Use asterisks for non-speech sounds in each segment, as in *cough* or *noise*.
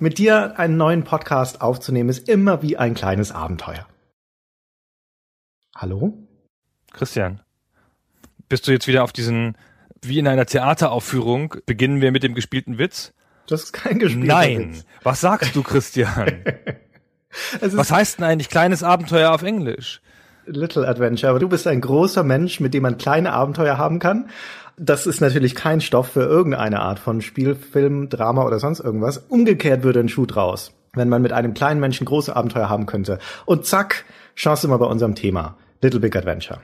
mit dir einen neuen Podcast aufzunehmen ist immer wie ein kleines Abenteuer. Hallo? Christian, bist du jetzt wieder auf diesen, wie in einer Theateraufführung, beginnen wir mit dem gespielten Witz? Das ist kein gespielter Nein. Witz. Was sagst du, Christian? *laughs* Was heißt denn eigentlich kleines Abenteuer auf Englisch? Little Adventure, aber du bist ein großer Mensch, mit dem man kleine Abenteuer haben kann. Das ist natürlich kein Stoff für irgendeine Art von Spiel, Film, Drama oder sonst irgendwas. Umgekehrt würde ein Schuh draus, wenn man mit einem kleinen Menschen große Abenteuer haben könnte. Und zack, Chance immer bei unserem Thema. Little Big Adventure.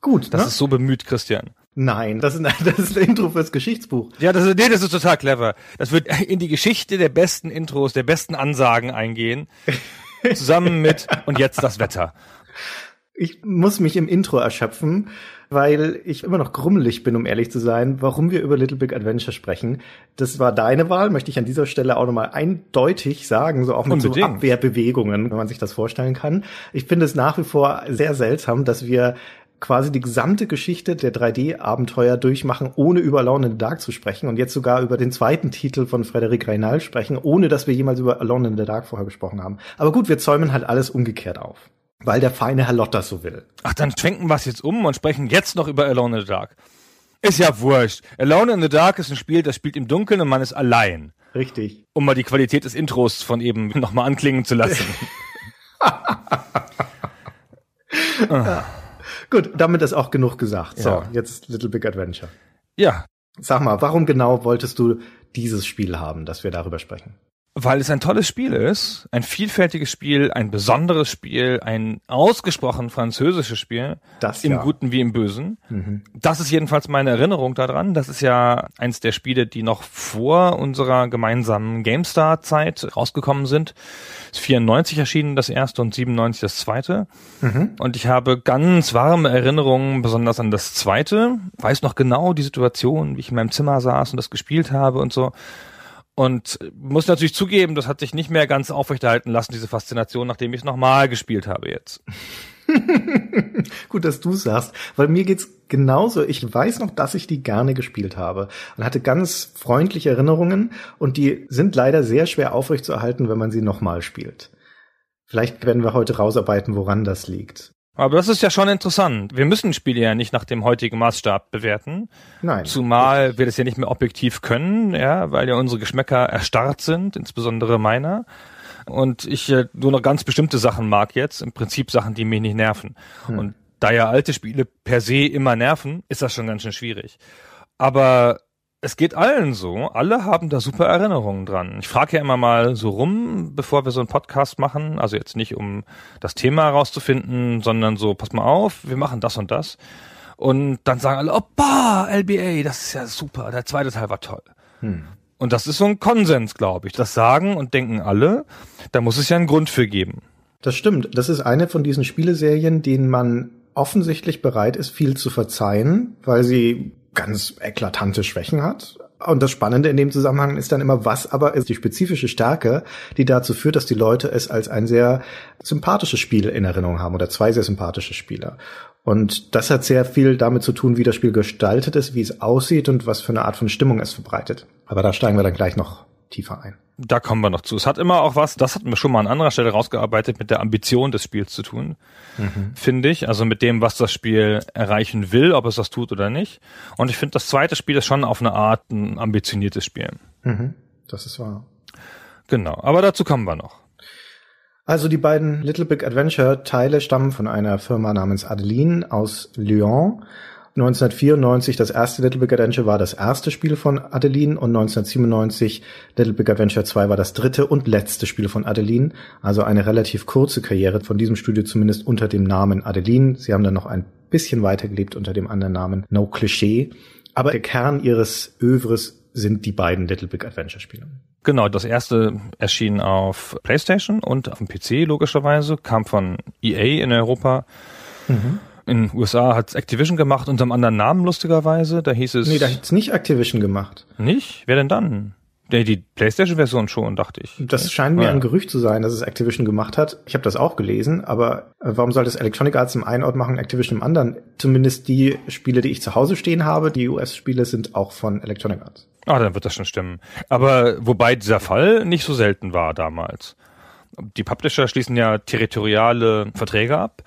Gut, Das ne? ist so bemüht, Christian. Nein, das ist, *laughs* das ist ein Intro fürs Geschichtsbuch. Ja, das ist, nee, das ist total clever. Das wird in die Geschichte der besten Intros, der besten Ansagen eingehen. *laughs* Zusammen mit und jetzt das Wetter. Ich muss mich im Intro erschöpfen, weil ich immer noch grummelig bin, um ehrlich zu sein, warum wir über Little Big Adventure sprechen. Das war deine Wahl, möchte ich an dieser Stelle auch nochmal eindeutig sagen, so auch mit so Unbedingt. Abwehrbewegungen, wenn man sich das vorstellen kann. Ich finde es nach wie vor sehr seltsam, dass wir quasi die gesamte Geschichte der 3D-Abenteuer durchmachen, ohne über Alone in the Dark zu sprechen und jetzt sogar über den zweiten Titel von Frederic Reynal sprechen, ohne dass wir jemals über Alone in the Dark vorher gesprochen haben. Aber gut, wir zäumen halt alles umgekehrt auf, weil der feine Herr Lott das so will. Ach, dann schwenken wir es jetzt um und sprechen jetzt noch über Alone in the Dark. Ist ja wurscht. Alone in the Dark ist ein Spiel, das spielt im Dunkeln und man ist allein. Richtig. Um mal die Qualität des Intros von eben *laughs* nochmal anklingen zu lassen. *laughs* Gut, damit ist auch genug gesagt. So, Ja. jetzt Little Big Adventure. ja, Sag mal, warum genau wolltest du dieses Spiel haben, dass wir darüber sprechen? Weil es ein tolles Spiel ist, ein vielfältiges Spiel, ein besonderes Spiel, ein ausgesprochen französisches Spiel, Das im ja. Guten wie im Bösen. Das ist jedenfalls meine Erinnerung daran. Das ist ja eins der Spiele, die noch vor unserer gemeinsamen GameStar-Zeit rausgekommen sind. Ist 94 erschienen das erste und 97 das zweite. Und ich habe ganz warme Erinnerungen, besonders an das zweite. Weiß noch genau die Situation, wie ich in meinem Zimmer saß und das gespielt habe und so. Und muss natürlich zugeben, das hat sich nicht mehr ganz aufrechterhalten lassen, diese Faszination, nachdem ich es nochmal gespielt habe jetzt. *laughs* Gut, dass du sagst, weil mir geht's genauso. Ich weiß noch, dass ich die gerne gespielt habe und hatte ganz freundliche Erinnerungen und die sind leider sehr schwer aufrechtzuerhalten, wenn man sie nochmal spielt. Vielleicht werden wir heute rausarbeiten, woran das liegt. Aber das ist ja schon interessant. Wir müssen Spiele ja nicht nach dem heutigen Maßstab bewerten. Nein. Zumal wir das ja nicht mehr objektiv können, ja, weil ja unsere Geschmäcker erstarrt sind, insbesondere meiner. Und ich äh, nur noch ganz bestimmte Sachen mag jetzt, im Prinzip Sachen, die mich nicht nerven. Und da ja alte Spiele per se immer nerven, ist das schon ganz schön schwierig. Aber es geht allen so. Alle haben da super Erinnerungen dran. Ich frage ja immer mal so rum, bevor wir so einen Podcast machen. Also jetzt nicht, um das Thema herauszufinden, sondern so, pass mal auf, wir machen das und das. Und dann sagen alle, oppa, LBA, das ist ja super, der zweite Teil war toll. Und das ist so ein Konsens, glaube ich. Das sagen und denken alle, da muss es ja einen Grund für geben. Das stimmt. Das ist eine von diesen Spieleserien, denen man offensichtlich bereit ist, viel zu verzeihen, weil sie ganz eklatante Schwächen hat. Und das Spannende in dem Zusammenhang ist dann immer, was aber ist die spezifische Stärke, die dazu führt, dass die Leute es als ein sehr sympathisches Spiel in Erinnerung haben oder zwei sehr sympathische Spieler. Und das hat sehr viel damit zu tun, wie das Spiel gestaltet ist, wie es aussieht und was für eine Art von Stimmung es verbreitet. Aber da steigen wir dann gleich noch tiefer ein. Da kommen wir noch zu. Es hat immer auch was, das hatten wir schon mal an anderer Stelle rausgearbeitet, mit der Ambition des Spiels zu tun, finde ich. Also mit dem, was das Spiel erreichen will, ob es das tut oder nicht. Und ich finde, das zweite Spiel ist schon auf eine Art ein ambitioniertes Spiel. Das ist wahr. Genau. Aber dazu kommen wir noch. Also die beiden Little Big Adventure Teile stammen von einer Firma namens Adeline aus Lyon. 1994 das erste Little Big Adventure war das erste Spiel von Adeline und 1997 Little Big Adventure 2 war das dritte und letzte Spiel von Adeline. Also eine relativ kurze Karriere von diesem Studio zumindest unter dem Namen Adeline. Sie haben dann noch ein bisschen weitergelebt unter dem anderen Namen No Cliché. Aber der Kern ihres Övres sind die beiden Little Big Adventure Spiele. Genau, das erste erschien auf PlayStation und auf dem PC logischerweise, kam von EA in Europa. Mhm. In den USA hat Activision gemacht unter einem anderen Namen lustigerweise. Da hieß es. Nee, da hat's nicht Activision gemacht. Nicht? Wer denn dann? Nee, die PlayStation-Version schon, dachte ich. Das scheint mir Ja. ein Gerücht zu sein, dass es Activision gemacht hat. Ich habe das auch gelesen, aber äh, warum soll das Electronic Arts im einen Ort machen, Activision im anderen? Zumindest die Spiele, die ich zu Hause stehen habe, die US-Spiele sind auch von Electronic Arts. Ah, dann wird das schon stimmen. Aber wobei dieser Fall nicht so selten war damals. Die Publisher schließen ja territoriale Verträge ab.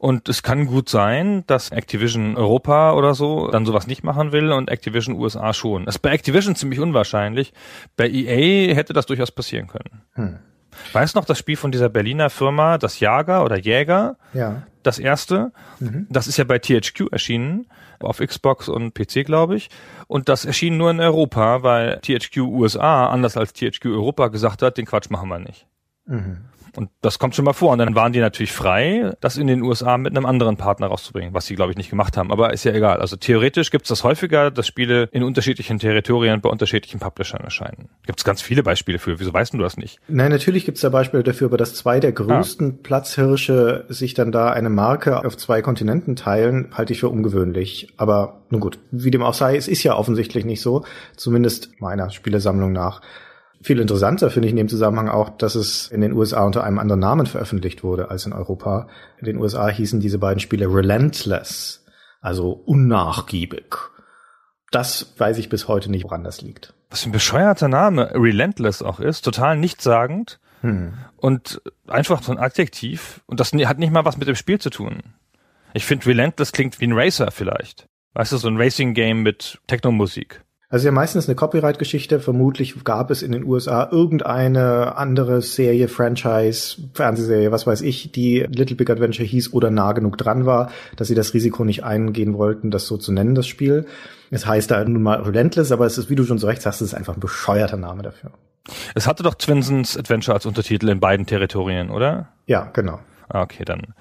Und es kann gut sein, dass Activision Europa oder so dann sowas nicht machen will und Activision USA schon. Das ist bei Activision ziemlich unwahrscheinlich. Bei EA hätte das durchaus passieren können. Hm. Weißt noch das Spiel von dieser Berliner Firma, das Jager oder Jäger? Ja. das erste. Das ist ja bei THQ erschienen, auf Xbox und PC, glaube ich. Und das erschien nur in Europa, weil THQ USA, anders als THQ Europa, gesagt hat, den Quatsch machen wir nicht. Mhm. Und das kommt schon mal vor. Und dann waren die natürlich frei, das in den USA mit einem anderen Partner rauszubringen, was sie, glaube ich, nicht gemacht haben. Aber ist ja egal. Also theoretisch gibt es das häufiger, dass Spiele in unterschiedlichen Territorien bei unterschiedlichen Publishern erscheinen. Gibt es ganz viele Beispiele für. Wieso weißt du das nicht? Nein, natürlich gibt's da Beispiele dafür, aber dass zwei der größten Platzhirsche sich dann da eine Marke auf zwei Kontinenten teilen, halte ich für ungewöhnlich. Aber nun gut, wie dem auch sei, es ist ja offensichtlich nicht so, zumindest meiner Spielesammlung nach. Viel interessanter finde ich in dem Zusammenhang auch, dass es in den USA unter einem anderen Namen veröffentlicht wurde als in Europa. In den USA hießen diese beiden Spiele Relentless, also unnachgiebig. Das weiß ich bis heute nicht, woran das liegt. Was für ein bescheuerter Name Relentless auch ist, total nichtssagend Hm. und einfach so ein Adjektiv. Und das hat nicht mal was mit dem Spiel zu tun. Ich finde Relentless klingt wie ein Racer vielleicht. Weißt du, so ein Racing-Game mit Technomusik. Also ja meistens eine Copyright-Geschichte. Vermutlich gab es in den USA irgendeine andere Serie, Franchise, Fernsehserie, was weiß ich, die Little Big Adventure hieß oder nah genug dran war, dass sie das Risiko nicht eingehen wollten, das so zu nennen, das Spiel. Es heißt da nun mal Relentless, aber es ist, wie du schon so recht sagst, es ist einfach ein bescheuerter Name dafür. Es hatte doch Twinsons Adventure als Untertitel in beiden Territorien, oder? Ja, genau. Ah, okay, dann,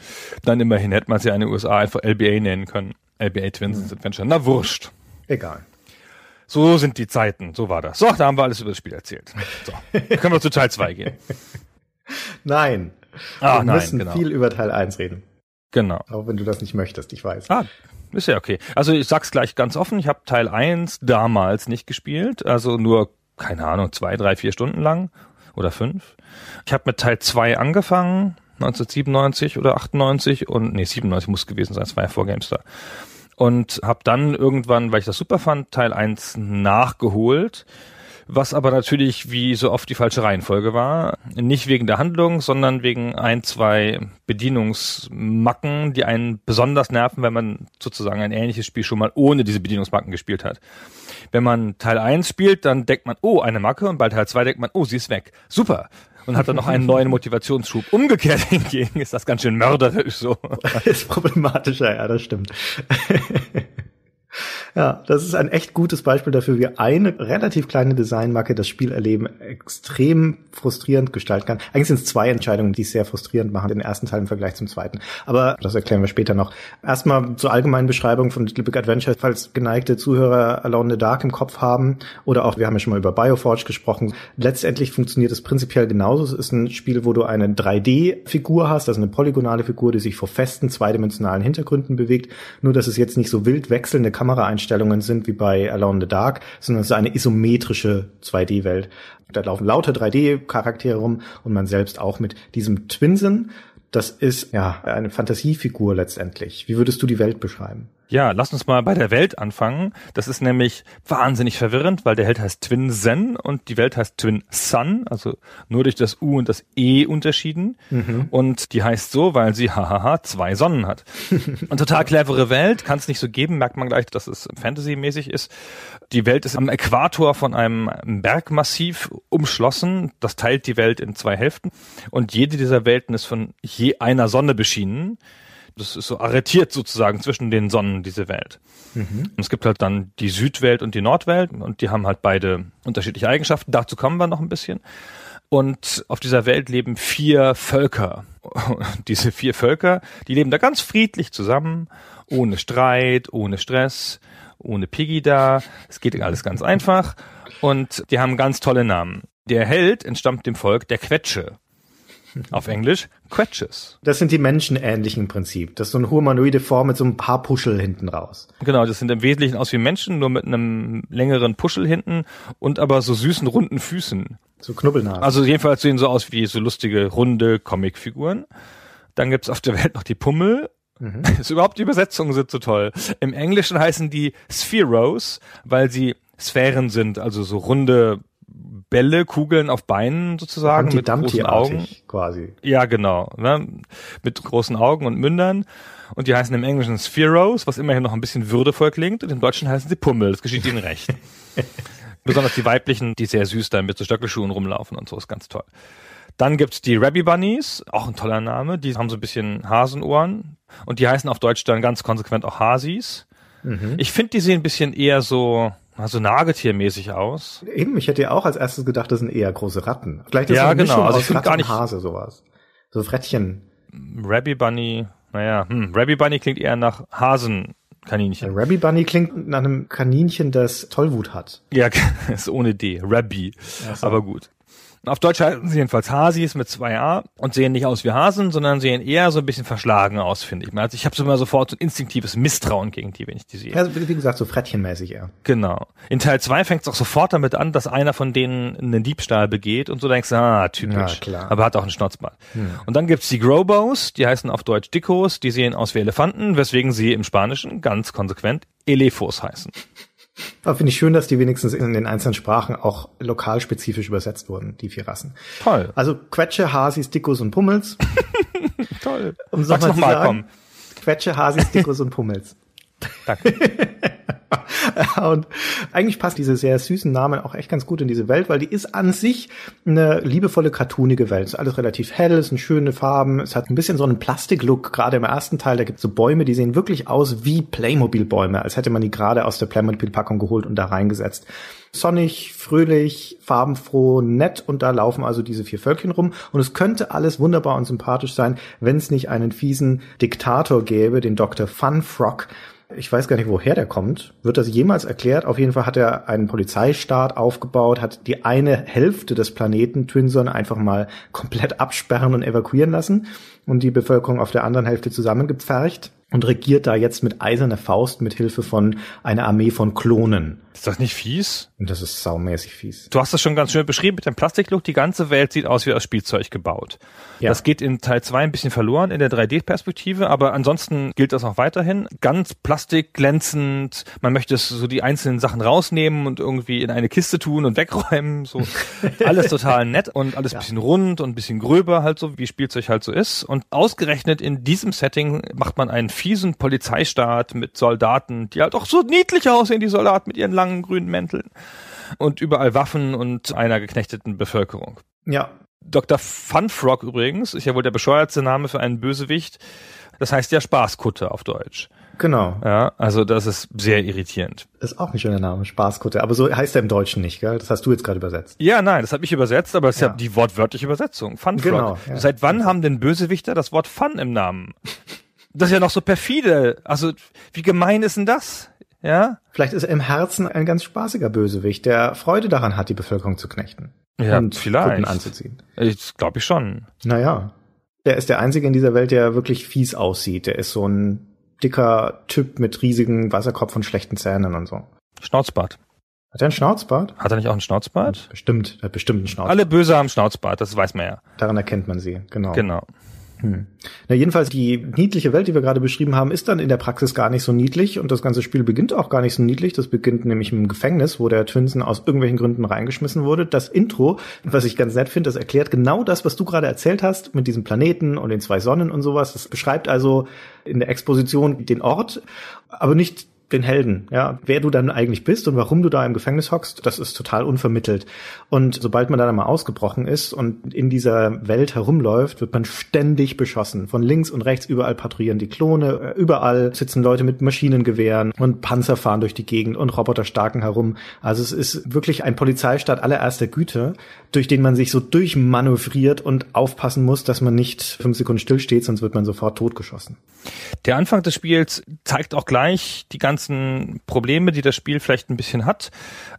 dann immerhin hätte man sie ja in den USA einfach LBA nennen können. LBA Twinsons Adventure. Na, wurscht. Egal. So sind die Zeiten. So war das. So, da haben wir alles über das Spiel erzählt. So, können wir zu Teil 2 gehen. *laughs* Nein. Ah, wir nein, müssen genau. viel über Teil 1 reden. Genau. Auch wenn du das nicht möchtest, ich weiß. Ah, ist ja okay. Also ich sag's gleich ganz offen, ich habe Teil 1 damals nicht gespielt, also nur, keine Ahnung, zwei, drei, vier Stunden lang oder fünf. Ich habe mit Teil 2 angefangen, 1997 oder 98 und nee, 97 muss gewesen sein, es war ja vor GameStar. Und habe dann irgendwann, weil ich das super fand, Teil 1 nachgeholt. Was aber natürlich wie so oft die falsche Reihenfolge war. Nicht wegen der Handlung, sondern wegen ein, zwei Bedienungsmacken, die einen besonders nerven, wenn man sozusagen ein ähnliches Spiel schon mal ohne diese Bedienungsmacken gespielt hat. Wenn man Teil 1 spielt, dann denkt man, oh, eine Macke und bei Teil 2 denkt man, oh, sie ist weg. Super. Und hat dann noch einen neuen Motivationsschub. Umgekehrt hingegen ist das ganz schön mörderisch so. *laughs* ist problematischer, ja, das stimmt. *laughs* ja, das ist ein echt gutes Beispiel dafür, wie eine relativ kleine Designmarke das Spielerleben extrem frustrierend gestalten kann. Eigentlich sind es zwei Entscheidungen, die es sehr frustrierend machen, den ersten Teil im Vergleich zum zweiten. Aber das erklären wir später noch. Erstmal zur allgemeinen Beschreibung von Little Big Adventure, falls geneigte Zuhörer Alone in the Dark im Kopf haben oder auch, wir haben ja schon mal über Bioforge gesprochen. Letztendlich funktioniert es prinzipiell genauso. Es ist ein Spiel, wo du eine 3D-Figur hast, also eine polygonale Figur, die sich vor festen zweidimensionalen Hintergründen bewegt. Nur, dass es jetzt nicht so wild wechselnde Kameraeinstellungen sind wie bei Alone in the Dark, sondern es ist eine isometrische 2D-Welt. Da laufen lauter 3D-Charaktere rum und man selbst auch mit diesem Twinsen. Das ist ja eine Fantasiefigur letztendlich. Wie würdest du die Welt beschreiben? Ja, lass uns mal bei der Welt anfangen. Das ist nämlich wahnsinnig verwirrend, weil der Held heißt Twin Zen und die Welt heißt Twin Sun, also nur durch das U und das E unterschieden. Und die heißt so, weil sie hahaha zwei Sonnen hat. *laughs* Und total clevere Welt, kann es nicht so geben, merkt man gleich, dass es Fantasy-mäßig ist. Die Welt ist am Äquator von einem Bergmassiv umschlossen. Das teilt die Welt in zwei Hälften. Und jede dieser Welten ist von je einer Sonne beschienen. Das ist so arretiert sozusagen zwischen den Sonnen, diese Welt. Und es gibt halt dann die Südwelt und die Nordwelt und die haben halt beide unterschiedliche Eigenschaften. Dazu kommen wir noch ein bisschen. Und auf dieser Welt leben vier Völker. *laughs* Diese vier Völker, die leben da ganz friedlich zusammen, ohne Streit, ohne Stress, ohne Piggy da. Es geht alles ganz einfach. Und die haben ganz tolle Namen. Der Held entstammt dem Volk der Quetsche. Auf Englisch Quetches. Das sind die menschenähnlichen im Prinzip. Das ist so eine humanoide Form mit so einem paar Puschel hinten raus. Genau, das sind im Wesentlichen aus wie Menschen, nur mit einem längeren Puschel hinten und aber so süßen runden Füßen. So Knubbelnasen. Also jedenfalls sehen so aus wie so lustige runde Comicfiguren. Dann gibt's auf der Welt noch die Pummel. Mhm. *laughs* Ist überhaupt die Übersetzungen sind so toll. Im Englischen heißen die Spheros, weil sie Sphären sind, also so runde Bälle, Kugeln auf Beinen sozusagen mit großen Augen. quasi. Ja, genau. Ne? Mit großen Augen und Mündern. Und die heißen im Englischen Spheros, was immerhin noch ein bisschen würdevoll klingt. Und im Deutschen heißen sie Pummel. Das geschieht ihnen recht. *laughs* Besonders die weiblichen, die sehr süß da mit so Stöckelschuhen rumlaufen und so, ist ganz toll. Dann gibt's die Rabbi Bunnies, auch ein toller Name. Die haben so ein bisschen Hasenohren. Und die heißen auf Deutsch dann ganz konsequent auch Hasis. Mhm. Ich finde, die sehen ein bisschen eher so, also nagetiermäßig aus. Eben, ich hätte ja auch als erstes gedacht, das sind eher große Ratten. Vielleicht ist ja, das eine genau. Mischung Also aus ich finde Ratte gar nicht- Hase sowas. So Frettchen. Rabbi Bunny, naja, hm, Rabbi Bunny klingt eher nach Hasenkaninchen. Ein Rabbi Bunny klingt nach einem Kaninchen, das Tollwut hat. Ja, *laughs* ist ohne D. Rabbi. so. Aber gut. Auf Deutsch heißen sie jedenfalls Hasis mit zwei A und sehen nicht aus wie Hasen, sondern sehen eher so ein bisschen verschlagen aus, finde ich. Also ich habe so immer sofort so ein instinktives Misstrauen gegen die, wenn ich die sehe. Ja, wie gesagt, so Frettchenmäßig eher. Genau. In Teil zwei fängt es auch sofort damit an, dass einer von denen einen Diebstahl begeht und so denkst, ah, typisch. Ja, klar. Hm. Aber hat auch einen Schnauzbart. Und dann gibt's die Grobos, die heißen auf Deutsch Dickos, die sehen aus wie Elefanten, weswegen sie im Spanischen ganz konsequent Elefos heißen. Aber finde ich schön, dass die wenigstens in den einzelnen Sprachen auch lokalspezifisch übersetzt wurden, die vier Rassen. Toll. Also Quetsche, Hasis, Dickus und Pummels. *laughs* Toll. Um Sag's noch noch zu mal, sagen, Quetsche, Hasis, Dickus und Pummels. Danke. *laughs* Und eigentlich passt diese sehr süßen Namen auch echt ganz gut in diese Welt, weil die ist an sich eine liebevolle, cartoonige Welt. Es ist alles relativ hell, es sind schöne Farben, es hat ein bisschen so einen Plastiklook, gerade im ersten Teil, da gibt es so Bäume, die sehen wirklich aus wie Playmobil-Bäume, als hätte man die gerade aus der Playmobil-Packung geholt und da reingesetzt. Sonnig, fröhlich, farbenfroh, nett und da laufen also diese vier Völkchen rum und es könnte alles wunderbar und sympathisch sein, wenn es nicht einen fiesen Diktator gäbe, den Dr. Funfrock, ich weiß gar nicht, woher der kommt. Wird das jemals erklärt? Auf jeden Fall hat er einen Polizeistaat aufgebaut, hat die eine Hälfte des Planeten Twinson einfach mal komplett absperren und evakuieren lassen und die Bevölkerung auf der anderen Hälfte zusammengepfercht und regiert da jetzt mit eiserner Faust mit Hilfe von einer Armee von Klonen. Ist das nicht fies? Das ist saumäßig fies. Du hast das schon ganz schön beschrieben mit dem Plastiklook. Die ganze Welt sieht aus wie aus Spielzeug gebaut. Ja. Das geht in Teil 2 ein bisschen verloren in der 3D-Perspektive, aber ansonsten gilt das auch weiterhin. Ganz plastikglänzend. Man möchte so die einzelnen Sachen rausnehmen und irgendwie in eine Kiste tun und wegräumen. So *laughs* alles total nett und alles ein bisschen rund und ein bisschen gröber halt so, wie Spielzeug halt so ist. Und ausgerechnet in diesem Setting macht man einen fiesen Polizeistaat mit Soldaten, die halt auch so niedlich aussehen, die Soldaten mit ihren langen grünen Mänteln. Und überall Waffen und einer geknechteten Bevölkerung. Ja, Dr. Funfrog übrigens ist ja wohl der bescheuertste Name für einen Bösewicht. Das heißt ja Spaßkutte auf Deutsch. genau. Ja, also das ist sehr irritierend. Ist auch ein schöner Name, Spaßkutte. Aber so heißt er im Deutschen nicht, gell? Das hast du jetzt gerade übersetzt. Ja, nein, das habe ich übersetzt, aber es ist Ja. ja die wortwörtliche Übersetzung. Funfrog. Genau, ja. Seit wann haben denn Bösewichter das Wort Fun im Namen? Das ist ja noch so perfide. Also wie gemein ist denn das? Ja? Vielleicht ist er im Herzen ein ganz spaßiger Bösewicht, der Freude daran hat, die Bevölkerung zu knechten. Ja, und vielleicht. Kutten anzuziehen. Ich glaube ich schon. Naja. Der ist der Einzige in dieser Welt, der wirklich fies aussieht. Der ist so ein dicker Typ mit riesigen Wasserkopf und schlechten Zähnen und so. Schnauzbart. Hat er einen Schnauzbart? Hat er nicht auch einen Schnauzbart? Bestimmt, er hat bestimmt einen Schnauzbart. Alle Böse haben Schnauzbart, das weiß man ja. Daran erkennt man sie, genau. Genau. Na, jedenfalls die niedliche Welt, die wir gerade beschrieben haben, ist dann in der Praxis gar nicht so niedlich und das ganze Spiel beginnt auch gar nicht so niedlich. Das beginnt nämlich im Gefängnis, wo der Twinsen aus irgendwelchen Gründen reingeschmissen wurde. Das Intro, was ich ganz nett finde, das erklärt genau das, was du gerade erzählt hast mit diesem Planeten und den zwei Sonnen und sowas. Das beschreibt also in der Exposition den Ort, aber nicht den Helden, ja, wer du dann eigentlich bist und warum du da im Gefängnis hockst, das ist total unvermittelt. Und sobald man dann einmal ausgebrochen ist und in dieser Welt herumläuft, wird man ständig beschossen. Von links und rechts überall patrouillieren die Klone, äh, überall sitzen Leute mit Maschinengewehren und Panzer fahren durch die Gegend und Roboter starken herum. Also es ist wirklich ein Polizeistaat allererster Güte, durch den man sich so durchmanövriert und aufpassen muss, dass man nicht fünf Sekunden stillsteht, sonst wird man sofort totgeschossen. Der Anfang des Spiels zeigt auch gleich die ganz ganzen Probleme, die das Spiel vielleicht ein bisschen hat.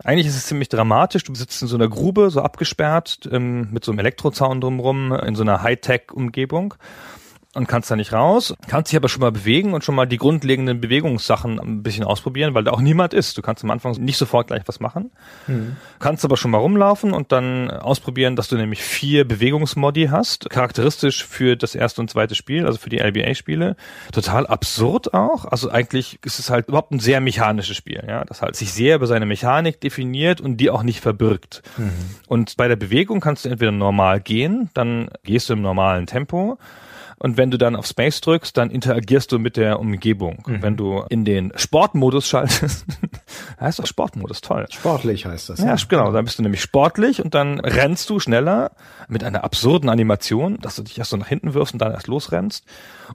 Eigentlich ist es ziemlich dramatisch. Du sitzt in so einer Grube, so abgesperrt, ähm, mit so einem Elektrozaun drumrum, in so einer Hightech-Umgebung und kannst da nicht raus, kannst dich aber schon mal bewegen und schon mal die grundlegenden Bewegungssachen ein bisschen ausprobieren, weil da auch niemand ist. Du kannst am Anfang nicht sofort gleich was machen, mhm. kannst aber schon mal rumlaufen und dann ausprobieren, dass du nämlich vier Bewegungsmodi hast, charakteristisch für das erste und zweite Spiel, also für die LBA-Spiele. Total absurd auch. Also eigentlich ist es halt überhaupt ein sehr mechanisches Spiel, ja, das halt sich sehr über seine Mechanik definiert und die auch nicht verbirgt. Mhm. Und bei der Bewegung kannst du entweder normal gehen, dann gehst du im normalen Tempo und wenn du dann auf Space drückst, dann interagierst du mit der Umgebung. Mhm. Wenn du in den Sportmodus schaltest, *laughs* heißt doch Sportmodus, toll. Sportlich heißt das. Ja, ja, genau. Dann bist du nämlich sportlich und dann rennst du schneller mit einer absurden Animation, dass du dich erst so nach hinten wirfst und dann erst losrennst.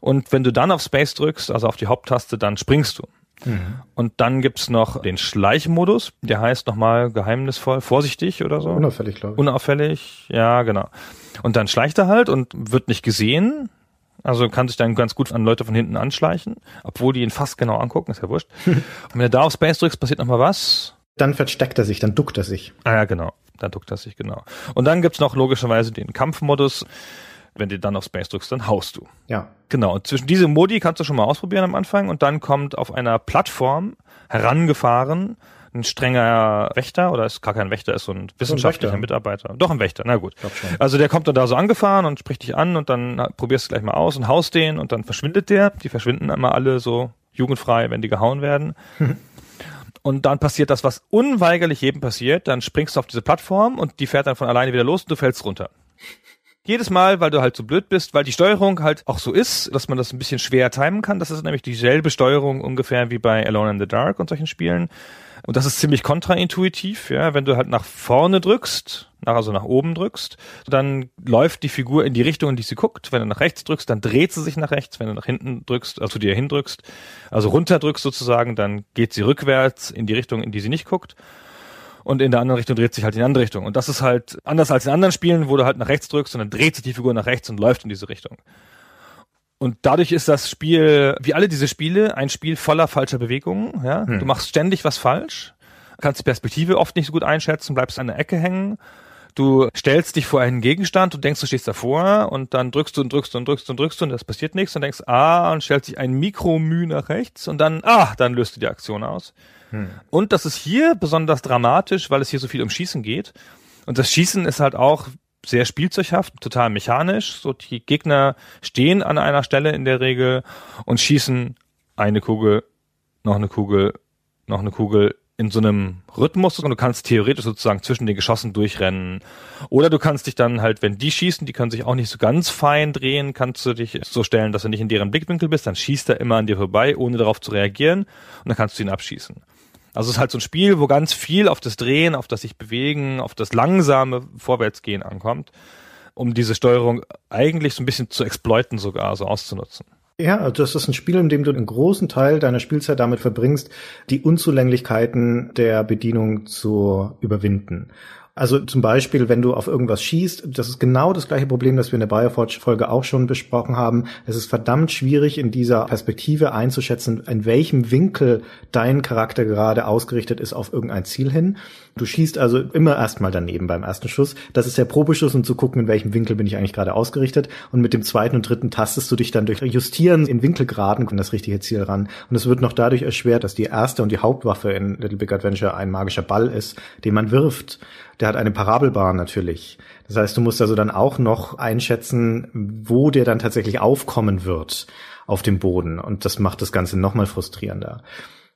Und wenn du dann auf Space drückst, also auf die Haupttaste, dann springst du. Mhm. Und dann gibt's noch den Schleichmodus, der heißt nochmal geheimnisvoll, vorsichtig oder so. Unauffällig, glaube ich. Unauffällig, ja, genau. Und dann schleicht er halt und wird nicht gesehen, also kann sich dann ganz gut an Leute von hinten anschleichen, obwohl die ihn fast genau angucken, ist ja wurscht. *laughs* Und wenn du da auf Space drückst, passiert nochmal was. Dann versteckt er sich, dann duckt er sich. Ah ja, genau. Dann duckt er sich, genau. Und dann gibt's noch logischerweise den Kampfmodus. Wenn du dann auf Space drückst, dann haust du. Ja. Genau. Und zwischen diese Modi kannst du schon mal ausprobieren am Anfang und dann kommt auf einer Plattform herangefahren ein strenger Wächter oder ist gar kein Wächter, ist so ein wissenschaftlicher ein Mitarbeiter. Doch ein Wächter, na gut. Also der kommt dann da so angefahren und spricht dich an und dann probierst du gleich mal aus und haust den und dann verschwindet der. Die verschwinden immer alle so jugendfrei, wenn die gehauen werden. *laughs* und dann passiert das, was unweigerlich jedem passiert. Dann springst du auf diese Plattform und die fährt dann von alleine wieder los und du fällst runter. Jedes Mal, weil du halt so blöd bist, weil die Steuerung halt auch so ist, dass man das ein bisschen schwer timen kann. Das ist nämlich dieselbe Steuerung ungefähr wie bei Alone in the Dark und solchen Spielen. Und das ist ziemlich kontraintuitiv, ja. Wenn du halt nach vorne drückst, nach, also nach oben drückst, dann läuft die Figur in die Richtung, in die sie guckt. Wenn du nach rechts drückst, dann dreht sie sich nach rechts. Wenn du nach hinten drückst, also dir hindrückst, also runter drückst sozusagen, dann geht sie rückwärts in die Richtung, in die sie nicht guckt. Und in der anderen Richtung dreht sich halt in die andere Richtung. Und das ist halt anders als in anderen Spielen, wo du halt nach rechts drückst und dann dreht sich die Figur nach rechts und läuft in diese Richtung. Und dadurch ist das Spiel, wie alle diese Spiele, ein Spiel voller falscher Bewegungen. Ja? Hm. Du machst ständig was falsch, kannst die Perspektive oft nicht so gut einschätzen, bleibst an der Ecke hängen. Du stellst dich vor einen Gegenstand, du denkst, du stehst davor und dann drückst du und drückst und drückst und drückst und das passiert nichts und denkst, ah, und stellst dich ein Mikromü nach rechts und dann, ah, dann löst du die Aktion aus. Hm. Und das ist hier besonders dramatisch, weil es hier so viel um Schießen geht. Und das Schießen ist halt auch sehr spielzeughaft, total mechanisch. So die Gegner stehen an einer Stelle in der Regel und schießen eine Kugel, noch eine Kugel, noch eine Kugel in so einem Rhythmus und du kannst theoretisch sozusagen zwischen den Geschossen durchrennen. Oder du kannst dich dann halt, wenn die schießen, die können sich auch nicht so ganz fein drehen, kannst du dich so stellen, dass du nicht in deren Blickwinkel bist, dann schießt er immer an dir vorbei, ohne darauf zu reagieren und dann kannst du ihn abschießen. Also es ist halt so ein Spiel, wo ganz viel auf das Drehen, auf das sich bewegen, auf das langsame Vorwärtsgehen ankommt, um diese Steuerung eigentlich so ein bisschen zu exploiten sogar, so auszunutzen. Ja, also das ist ein Spiel, in dem du einen großen Teil deiner Spielzeit damit verbringst, die Unzulänglichkeiten der Bedienung zu überwinden. Also zum Beispiel, wenn du auf irgendwas schießt, das ist genau das gleiche Problem, das wir in der Bioforge-Folge auch schon besprochen haben. Es ist verdammt schwierig, in dieser Perspektive einzuschätzen, in welchem Winkel dein Charakter gerade ausgerichtet ist auf irgendein Ziel hin. Du schießt also immer erstmal daneben beim ersten Schuss. Das ist der Probeschuss, um zu gucken, in welchem Winkel bin ich eigentlich gerade ausgerichtet. Und mit dem zweiten und dritten tastest du dich dann durch Justieren in Winkelgraden an das richtige Ziel ran. Und es wird noch dadurch erschwert, dass die erste und die Hauptwaffe in Little Big Adventure ein magischer Ball ist, den man wirft der hat eine Parabelbahn natürlich. Das heißt, du musst also dann auch noch einschätzen, wo der dann tatsächlich aufkommen wird auf dem Boden. Und das macht das Ganze nochmal frustrierender.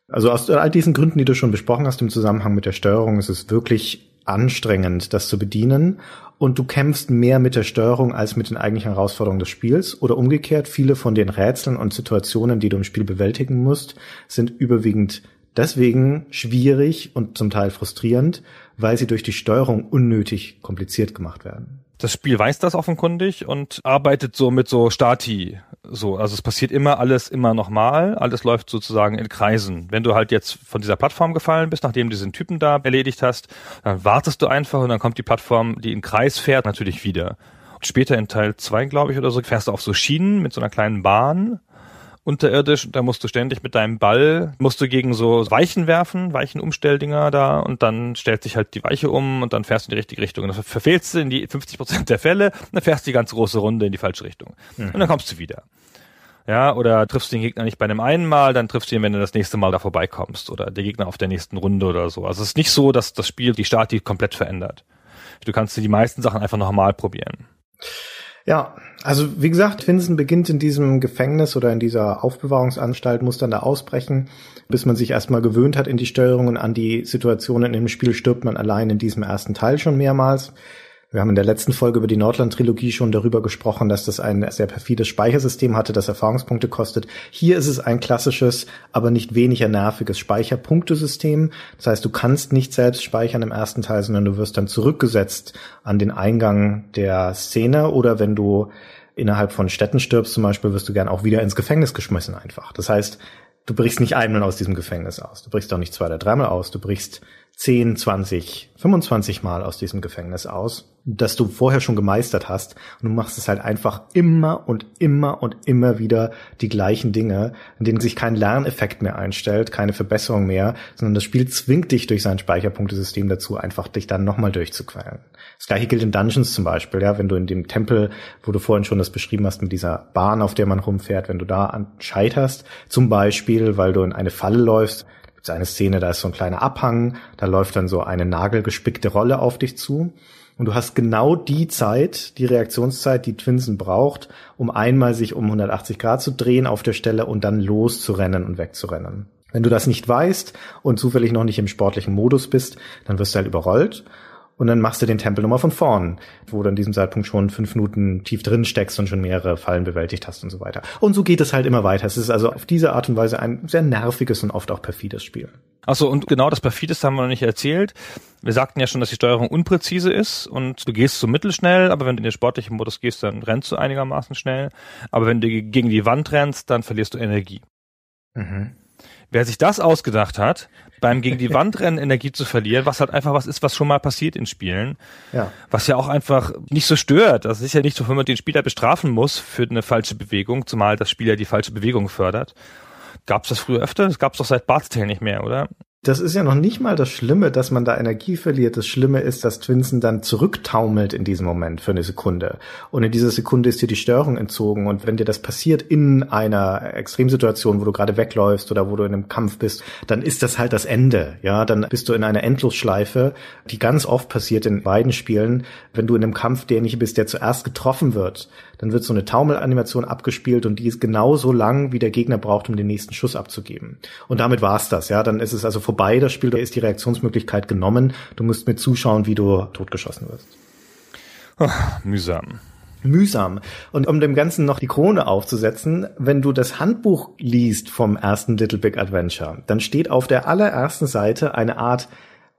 Also aus all diesen Gründen, die du schon besprochen hast im Zusammenhang mit der Steuerung, ist es wirklich anstrengend, das zu bedienen. Und du kämpfst mehr mit der Steuerung als mit den eigentlichen Herausforderungen des Spiels. Oder umgekehrt, viele von den Rätseln und Situationen, die du im Spiel bewältigen musst, sind überwiegend deswegen schwierig und zum Teil frustrierend, weil sie durch die Steuerung unnötig kompliziert gemacht werden. Das Spiel weiß das offenkundig und arbeitet so mit so Stati. So, also es passiert immer alles immer nochmal. Alles läuft sozusagen in Kreisen. Wenn du halt jetzt von dieser Plattform gefallen bist, nachdem du diesen Typen da erledigt hast, dann wartest du einfach und dann kommt die Plattform, die in Kreis fährt, natürlich wieder. Später in Teil zwei, glaube ich, oder so, fährst du auf so Schienen mit so einer kleinen Bahn unterirdisch. Da musst du ständig mit deinem Ball, musst du gegen so Weichen werfen, Weichenumstelldinger da und dann stellt sich halt die Weiche um und dann fährst du in die richtige Richtung. Und dann verfehlst du in die 50 Prozent der Fälle, dann fährst du die ganze große Runde in die falsche Richtung. Mhm. Und dann kommst du wieder. Ja, oder triffst den Gegner nicht bei einem einen Mal, dann triffst du ihn, wenn du das nächste Mal da vorbeikommst. Oder der Gegner auf der nächsten Runde oder so. Also es ist nicht so, dass das Spiel die Stati komplett verändert. Du kannst dir die meisten Sachen einfach nochmal probieren. Ja, also wie gesagt, Vincent beginnt in diesem Gefängnis oder in dieser Aufbewahrungsanstalt, muss dann da ausbrechen, bis man sich erstmal gewöhnt hat in die Steuerungen, an die Situationen im Spiel stirbt man allein in diesem ersten Teil schon mehrmals. Wir haben in der letzten Folge über die Nordland-Trilogie schon darüber gesprochen, dass das ein sehr perfides Speichersystem hatte, das Erfahrungspunkte kostet. Hier ist es ein klassisches, aber nicht weniger nerviges Speicherpunktesystem. Das heißt, du kannst nicht selbst speichern im ersten Teil, sondern du wirst dann zurückgesetzt an den Eingang der Szene oder wenn du innerhalb von Städten stirbst zum Beispiel, wirst du gern auch wieder ins Gefängnis geschmissen einfach. Das heißt, du brichst nicht einmal aus diesem Gefängnis aus. Du brichst auch nicht zwei oder dreimal aus. Du brichst 10, 20, 25 Mal aus diesem Gefängnis aus, das du vorher schon gemeistert hast. Und du machst es halt einfach immer und immer und immer wieder die gleichen Dinge, in denen sich kein Lerneffekt mehr einstellt, keine Verbesserung mehr, sondern das Spiel zwingt dich durch sein Speicherpunktesystem dazu, einfach dich dann nochmal durchzuquälen. Das gleiche gilt in Dungeons zum Beispiel, ja, wenn du in dem Tempel, wo du vorhin schon das beschrieben hast, mit dieser Bahn, auf der man rumfährt, wenn du da scheiterst, zum Beispiel, weil du in eine Falle läufst, gibt es eine Szene, da ist so ein kleiner Abhang, da läuft dann so eine nagelgespickte Rolle auf dich zu. Und du hast genau die Zeit, die Reaktionszeit, die Twinsen braucht, um einmal sich um 180 Grad zu drehen auf der Stelle und dann loszurennen und wegzurennen. Wenn du das nicht weißt und zufällig noch nicht im sportlichen Modus bist, dann wirst du halt überrollt und dann machst du den Tempel nochmal von vorn, wo du an diesem Zeitpunkt schon fünf Minuten tief drin steckst und schon mehrere Fallen bewältigt hast und so weiter. Und so geht es halt immer weiter. Es ist also auf diese Art und Weise ein sehr nerviges und oft auch perfides Spiel. Achso, und genau das Perfides haben wir noch nicht erzählt. Wir sagten ja schon, dass die Steuerung unpräzise ist und du gehst so mittelschnell, aber wenn du in den sportlichen Modus gehst, dann rennst du einigermaßen schnell. Aber wenn du gegen die Wand rennst, dann verlierst du Energie. Mhm. Wer sich das ausgedacht hat, beim gegen die Wand rennen Energie zu verlieren, was halt einfach was ist, was schon mal passiert in Spielen, ja. was ja auch einfach nicht so stört. Das ist ja nicht so, wenn man den Spieler bestrafen muss für eine falsche Bewegung, zumal das Spiel ja die falsche Bewegung fördert. Gab es das früher öfter? Das gab es doch seit Bart's Tale nicht mehr, oder? Das ist ja noch nicht mal das Schlimme, dass man da Energie verliert. Das Schlimme ist, dass Twinsen dann zurücktaumelt in diesem Moment für eine Sekunde. Und in dieser Sekunde ist dir die Störung entzogen. Und wenn dir das passiert in einer Extremsituation, wo du gerade wegläufst oder wo du in einem Kampf bist, dann ist das halt das Ende. Ja, dann bist du in einer Endlosschleife, die ganz oft passiert in beiden Spielen. Wenn du in einem Kampf derjenige bist, der zuerst getroffen wird, dann wird so eine Taumelanimation abgespielt und die ist genauso lang, wie der Gegner braucht, um den nächsten Schuss abzugeben. Und damit war's das. Ja, dann ist es also vorbei, das Spiel, da ist die Reaktionsmöglichkeit genommen. Du musst mir zuschauen, wie du totgeschossen wirst. Ach, mühsam. Mühsam. Und um dem Ganzen noch die Krone aufzusetzen, wenn du das Handbuch liest vom ersten Little Big Adventure, dann steht auf der allerersten Seite eine Art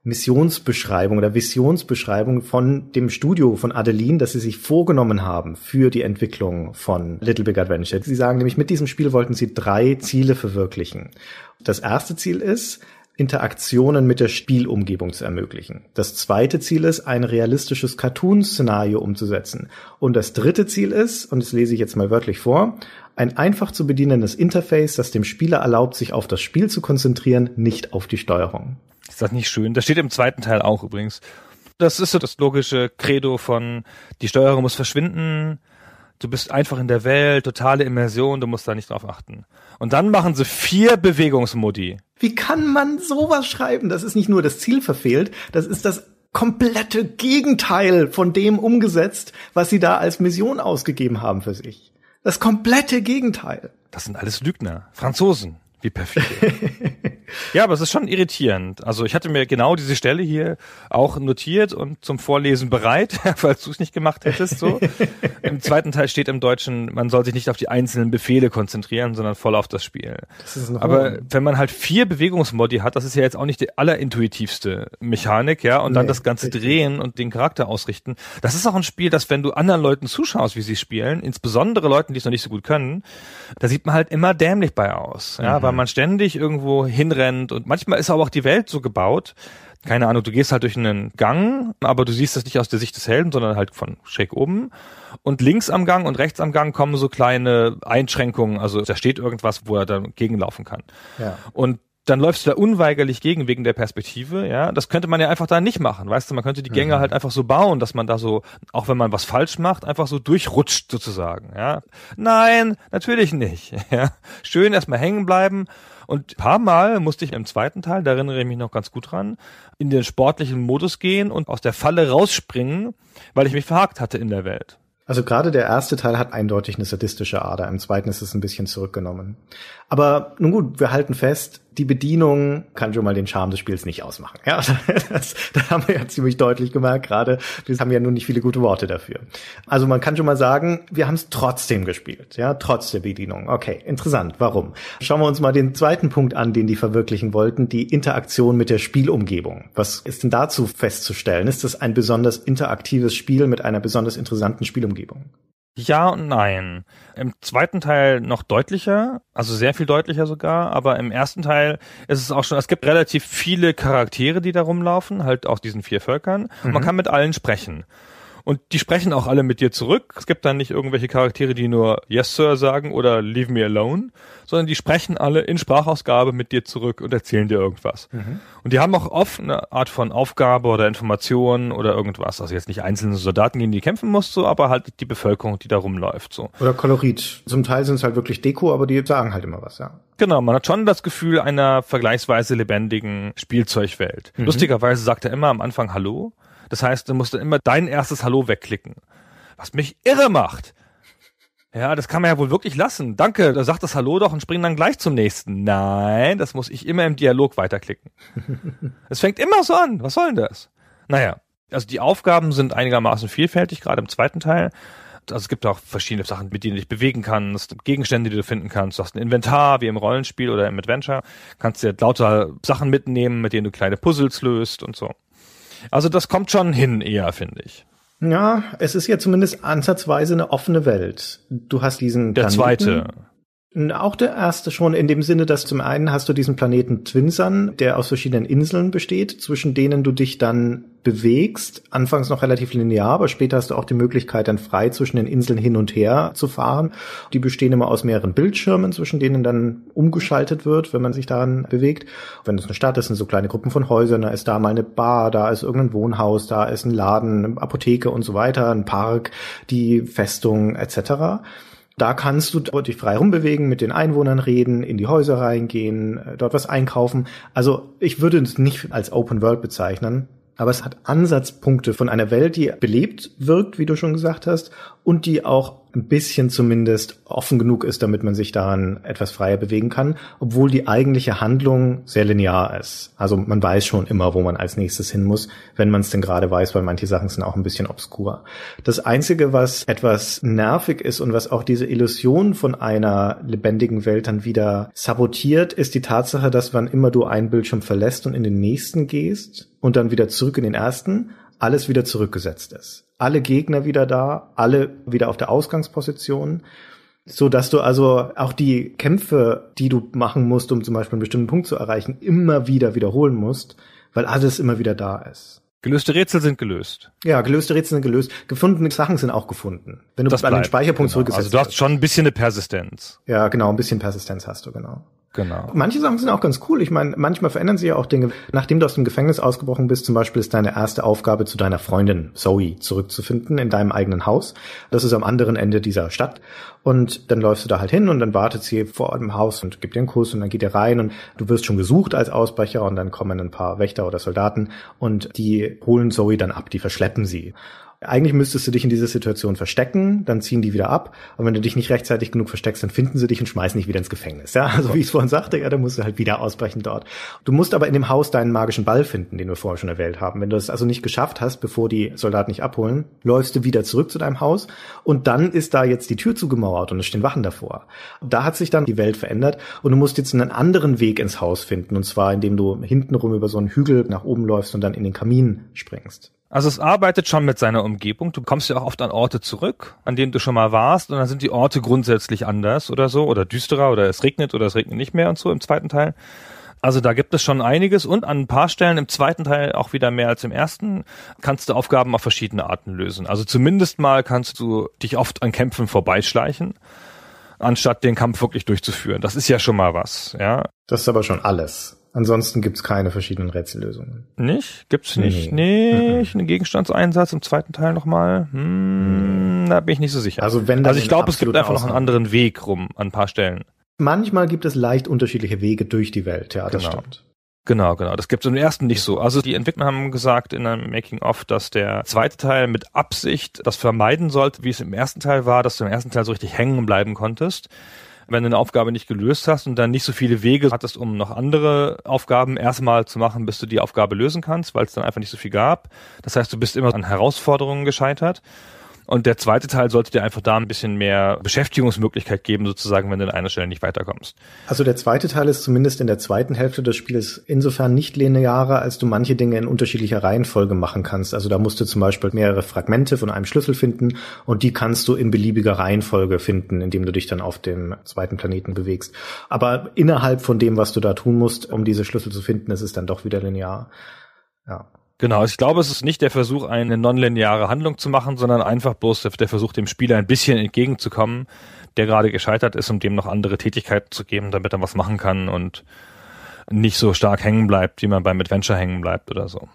Missionsbeschreibung oder Visionsbeschreibung von dem Studio von Adeline, das sie sich vorgenommen haben für die Entwicklung von Little Big Adventure. Sie sagen nämlich, mit diesem Spiel wollten sie drei Ziele verwirklichen. Das erste Ziel ist, Interaktionen mit der Spielumgebung zu ermöglichen. Das zweite Ziel ist, ein realistisches Cartoon-Szenario umzusetzen. Und das dritte Ziel ist, und das lese ich jetzt mal wörtlich vor, ein einfach zu bedienendes Interface, das dem Spieler erlaubt, sich auf das Spiel zu konzentrieren, nicht auf die Steuerung. Ist das nicht schön? Das steht im zweiten Teil auch übrigens. Das ist so das logische Credo von, die Steuerung muss verschwinden, du bist einfach in der Welt, totale Immersion, du musst da nicht drauf achten. Und dann machen sie vier Bewegungsmodi. Wie kann man sowas schreiben? Das ist nicht nur das Ziel verfehlt, das ist das komplette Gegenteil von dem umgesetzt, was sie da als Mission ausgegeben haben für sich. Das komplette Gegenteil. Das sind alles Lügner, Franzosen. Wie perfide. *laughs* ja, aber es ist schon irritierend. Also ich hatte mir genau diese Stelle hier auch notiert und zum Vorlesen bereit, *laughs* falls du es nicht gemacht hättest. So. Im zweiten Teil steht im Deutschen, man soll sich nicht auf die einzelnen Befehle konzentrieren, sondern voll auf das Spiel. Das aber wenn man halt vier Bewegungsmodi hat, das ist ja jetzt auch nicht die allerintuitivste Mechanik, ja, und dann das Ganze drehen und den Charakter ausrichten. Das ist auch ein Spiel, das, wenn du anderen Leuten zuschaust, wie sie spielen, insbesondere Leuten, die es noch nicht so gut können, da sieht man halt immer dämlich bei aus. Ja, mhm weil man ständig irgendwo hinrennt und manchmal ist aber auch die Welt so gebaut, keine Ahnung, du gehst halt durch einen Gang, aber du siehst das nicht aus der Sicht des Helden, sondern halt von schräg oben. Und links am Gang und rechts am Gang kommen so kleine Einschränkungen, also da steht irgendwas, wo er dann gegenlaufen kann. Ja. Und dann läufst du da unweigerlich gegen wegen der Perspektive, ja. Das könnte man ja einfach da nicht machen, weißt du, man könnte die Gänge halt einfach so bauen, dass man da so, auch wenn man was falsch macht, einfach so durchrutscht sozusagen, ja. Nein, natürlich nicht, *laughs* ja. Schön erstmal hängen bleiben und paar Mal musste ich im zweiten Teil, da erinnere ich mich noch ganz gut dran, in den sportlichen Modus gehen und aus der Falle rausspringen, weil ich mich verhakt hatte in der Welt. Also gerade der erste Teil hat eindeutig eine sadistische Ader, im zweiten ist es ein bisschen zurückgenommen. Aber nun gut, wir halten fest, die Bedienung kann schon mal den Charme des Spiels nicht ausmachen. Ja, *laughs* das, das haben wir ja ziemlich deutlich gemerkt gerade. Wir haben ja nun nicht viele gute Worte dafür. Also man kann schon mal sagen, wir haben es trotzdem gespielt, ja, trotz der Bedienung. Okay, interessant. Warum? Schauen wir uns mal den zweiten Punkt an, den die verwirklichen wollten, die Interaktion mit der Spielumgebung. Was ist denn dazu festzustellen? Ist das ein besonders interaktives Spiel mit einer besonders interessanten Spielumgebung? Ja und nein. Im zweiten Teil noch deutlicher, also sehr viel deutlicher sogar, aber im ersten Teil ist es auch schon, es gibt relativ viele Charaktere, die da rumlaufen, halt aus diesen vier Völkern. Und man kann mit allen sprechen. Und die sprechen auch alle mit dir zurück. Es gibt dann nicht irgendwelche Charaktere, die nur Yes Sir sagen oder Leave me alone, sondern die sprechen alle in Sprachausgabe mit dir zurück und erzählen dir irgendwas. Mhm. Und die haben auch oft eine Art von Aufgabe oder Information oder irgendwas. Also jetzt nicht einzelne Soldaten, gegen die kämpfen musst, so, aber halt die Bevölkerung, die da rumläuft. So. Oder Kolorit. Zum Teil sind es halt wirklich Deko, aber die sagen halt immer was, ja. Genau, man hat schon das Gefühl einer vergleichsweise lebendigen Spielzeugwelt. Mhm. Lustigerweise sagt er immer am Anfang Hallo. Das heißt, du musst dann immer dein erstes Hallo wegklicken. Was mich irre macht. Ja, das kann man ja wohl wirklich lassen. Danke, da sagt das Hallo doch und spring dann gleich zum nächsten. Nein, das muss ich immer im Dialog weiterklicken. Es fängt immer so an. Was soll denn das? Naja, also die Aufgaben sind einigermaßen vielfältig, gerade im zweiten Teil. Also es gibt auch verschiedene Sachen, mit denen du dich bewegen kannst, Gegenstände, die du finden kannst. Du hast ein Inventar, wie im Rollenspiel oder im Adventure. Kannst dir lauter Sachen mitnehmen, mit denen du kleine Puzzles löst und so. Also das kommt schon hin eher, finde ich. Ja, es ist ja zumindest ansatzweise eine offene Welt. Du hast diesen Der Planeten. zweite. Auch der erste schon in dem Sinne, dass zum einen hast du diesen Planeten Twinsun, der aus verschiedenen Inseln besteht, zwischen denen du dich dann bewegst. Anfangs noch relativ linear, aber später hast du auch die Möglichkeit, dann frei zwischen den Inseln hin und her zu fahren. Die bestehen immer aus mehreren Bildschirmen, zwischen denen dann umgeschaltet wird, wenn man sich daran bewegt. Wenn es eine Stadt ist, sind so kleine Gruppen von Häusern, da ist da mal eine Bar, da ist irgendein Wohnhaus, da ist ein Laden, eine Apotheke und so weiter, ein Park, die Festung etc. Da kannst du dich frei rumbewegen, mit den Einwohnern reden, in die Häuser reingehen, dort was einkaufen. Also ich würde es nicht als Open World bezeichnen, aber es hat Ansatzpunkte von einer Welt, die belebt wirkt, wie du schon gesagt hast, und die auch ein bisschen zumindest offen genug ist, damit man sich daran etwas freier bewegen kann, obwohl die eigentliche Handlung sehr linear ist. Also man weiß schon immer, wo man als nächstes hin muss, wenn man es denn gerade weiß, weil manche Sachen sind auch ein bisschen obskur. Das Einzige, was etwas nervig ist und was auch diese Illusion von einer lebendigen Welt dann wieder sabotiert, ist die Tatsache, dass wann immer du einen Bildschirm verlässt und in den nächsten gehst und dann wieder zurück in den ersten, alles wieder zurückgesetzt ist. Alle Gegner wieder da, alle wieder auf der Ausgangsposition, so dass du also auch die Kämpfe, die du machen musst, um zum Beispiel einen bestimmten Punkt zu erreichen, immer wieder wiederholen musst, weil alles immer wieder da ist. Gelöste Rätsel sind gelöst. Ja, gelöste Rätsel sind gelöst. Gefundene Sachen sind auch gefunden. Wenn du Das an den bleibt, Speicherpunkt genau. zurückgesetzt Also du hast schon ein bisschen eine Persistenz. Ja, genau, ein bisschen Persistenz hast du, genau. Genau. Manche Sachen sind auch ganz cool. Ich meine, manchmal verändern sie ja auch Dinge. Nachdem du aus dem Gefängnis ausgebrochen bist, zum Beispiel ist deine erste Aufgabe, zu deiner Freundin Zoe zurückzufinden in deinem eigenen Haus. Das ist am anderen Ende dieser Stadt. Und dann läufst du da halt hin und dann wartet sie vor dem Haus und gibt dir einen Kuss und dann geht ihr rein und du wirst schon gesucht als Ausbrecher und dann kommen ein paar Wächter oder Soldaten und die holen Zoe dann ab, die verschleppen sie. Eigentlich müsstest du dich in dieser Situation verstecken, dann ziehen die wieder ab. Und wenn du dich nicht rechtzeitig genug versteckst, dann finden sie dich und schmeißen dich wieder ins Gefängnis. Ja, also wie ich es vorhin sagte, ja, dann musst du halt wieder ausbrechen dort. Du musst aber in dem Haus deinen magischen Ball finden, den wir vorher schon erwähnt haben. Wenn du es also nicht geschafft hast, bevor die Soldaten dich abholen, läufst du wieder zurück zu deinem Haus und dann ist da jetzt die Tür zugemauert und es stehen Wachen davor. Da hat sich dann die Welt verändert und du musst jetzt einen anderen Weg ins Haus finden und zwar indem du hintenrum über so einen Hügel nach oben läufst und dann in den Kamin springst. Also es arbeitet schon mit seiner Umgebung. Du kommst ja auch oft an Orte zurück, an denen du schon mal warst, und dann sind die Orte grundsätzlich anders oder so, oder düsterer, oder es regnet oder es regnet nicht mehr und so im zweiten Teil. Also da gibt es schon einiges und an ein paar Stellen im zweiten Teil auch wieder mehr als im ersten kannst du Aufgaben auf verschiedene Arten lösen. Also zumindest mal kannst du dich oft an Kämpfen vorbeischleichen, anstatt den Kampf wirklich durchzuführen. Das ist ja schon mal was, ja. Das ist aber schon alles. Ansonsten gibt's keine verschiedenen Rätsellösungen. Nicht? Gibt's nicht? Nee. Nicht? Einen Gegenstandseinsatz im zweiten Teil nochmal? Hm, da bin ich nicht so sicher. Also wenn Also ich glaube, es gibt einfach noch einen anderen Weg rum an ein paar Stellen. Manchmal gibt es leicht unterschiedliche Wege durch die Welt, ja, das Genau. stimmt. Genau, genau. Das gibt es im ersten nicht so. Also die Entwickler haben gesagt in einem Making-of, dass der zweite Teil mit Absicht das vermeiden sollte, wie es im ersten Teil war, dass du im ersten Teil so richtig hängen bleiben konntest. Wenn du eine Aufgabe nicht gelöst hast und dann nicht so viele Wege hattest, um noch andere Aufgaben erstmal zu machen, bis du die Aufgabe lösen kannst, weil es dann einfach nicht so viel gab. Das heißt, du bist immer an Herausforderungen gescheitert. Und der zweite Teil sollte dir einfach da ein bisschen mehr Beschäftigungsmöglichkeit geben, sozusagen, wenn du an einer Stelle nicht weiterkommst. Also der zweite Teil ist zumindest in der zweiten Hälfte des Spiels insofern nicht linearer, als du manche Dinge in unterschiedlicher Reihenfolge machen kannst. Also da musst du zum Beispiel mehrere Fragmente von einem Schlüssel finden und die kannst du in beliebiger Reihenfolge finden, indem du dich dann auf dem zweiten Planeten bewegst. Aber innerhalb von dem, was du da tun musst, um diese Schlüssel zu finden, ist es dann doch wieder linear. Ja. Genau, ich glaube, es ist nicht der Versuch, eine nonlineare Handlung zu machen, sondern einfach bloß der Versuch, dem Spieler ein bisschen entgegenzukommen, der gerade gescheitert ist, um dem noch andere Tätigkeiten zu geben, damit er was machen kann und nicht so stark hängen bleibt, wie man beim Adventure hängen bleibt oder so.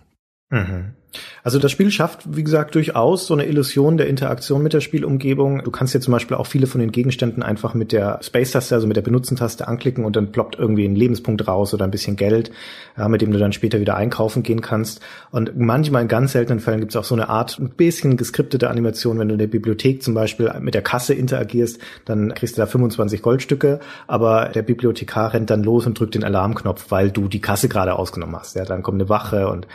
Mhm. Also das Spiel schafft, wie gesagt, durchaus so eine Illusion der Interaktion mit der Spielumgebung. Du kannst ja zum Beispiel auch viele von den Gegenständen einfach mit der Space-Taste, also mit der Benutzentaste anklicken und dann ploppt irgendwie ein Lebenspunkt raus oder ein bisschen Geld, ja, mit dem du dann später wieder einkaufen gehen kannst. Und manchmal in ganz seltenen Fällen gibt es auch so eine Art, ein bisschen geskriptete Animation, wenn du in der Bibliothek zum Beispiel mit der Kasse interagierst, dann kriegst du da 25 Goldstücke, aber der Bibliothekar rennt dann los und drückt den Alarmknopf, weil du die Kasse gerade ausgenommen hast. Ja, dann kommt eine Wache und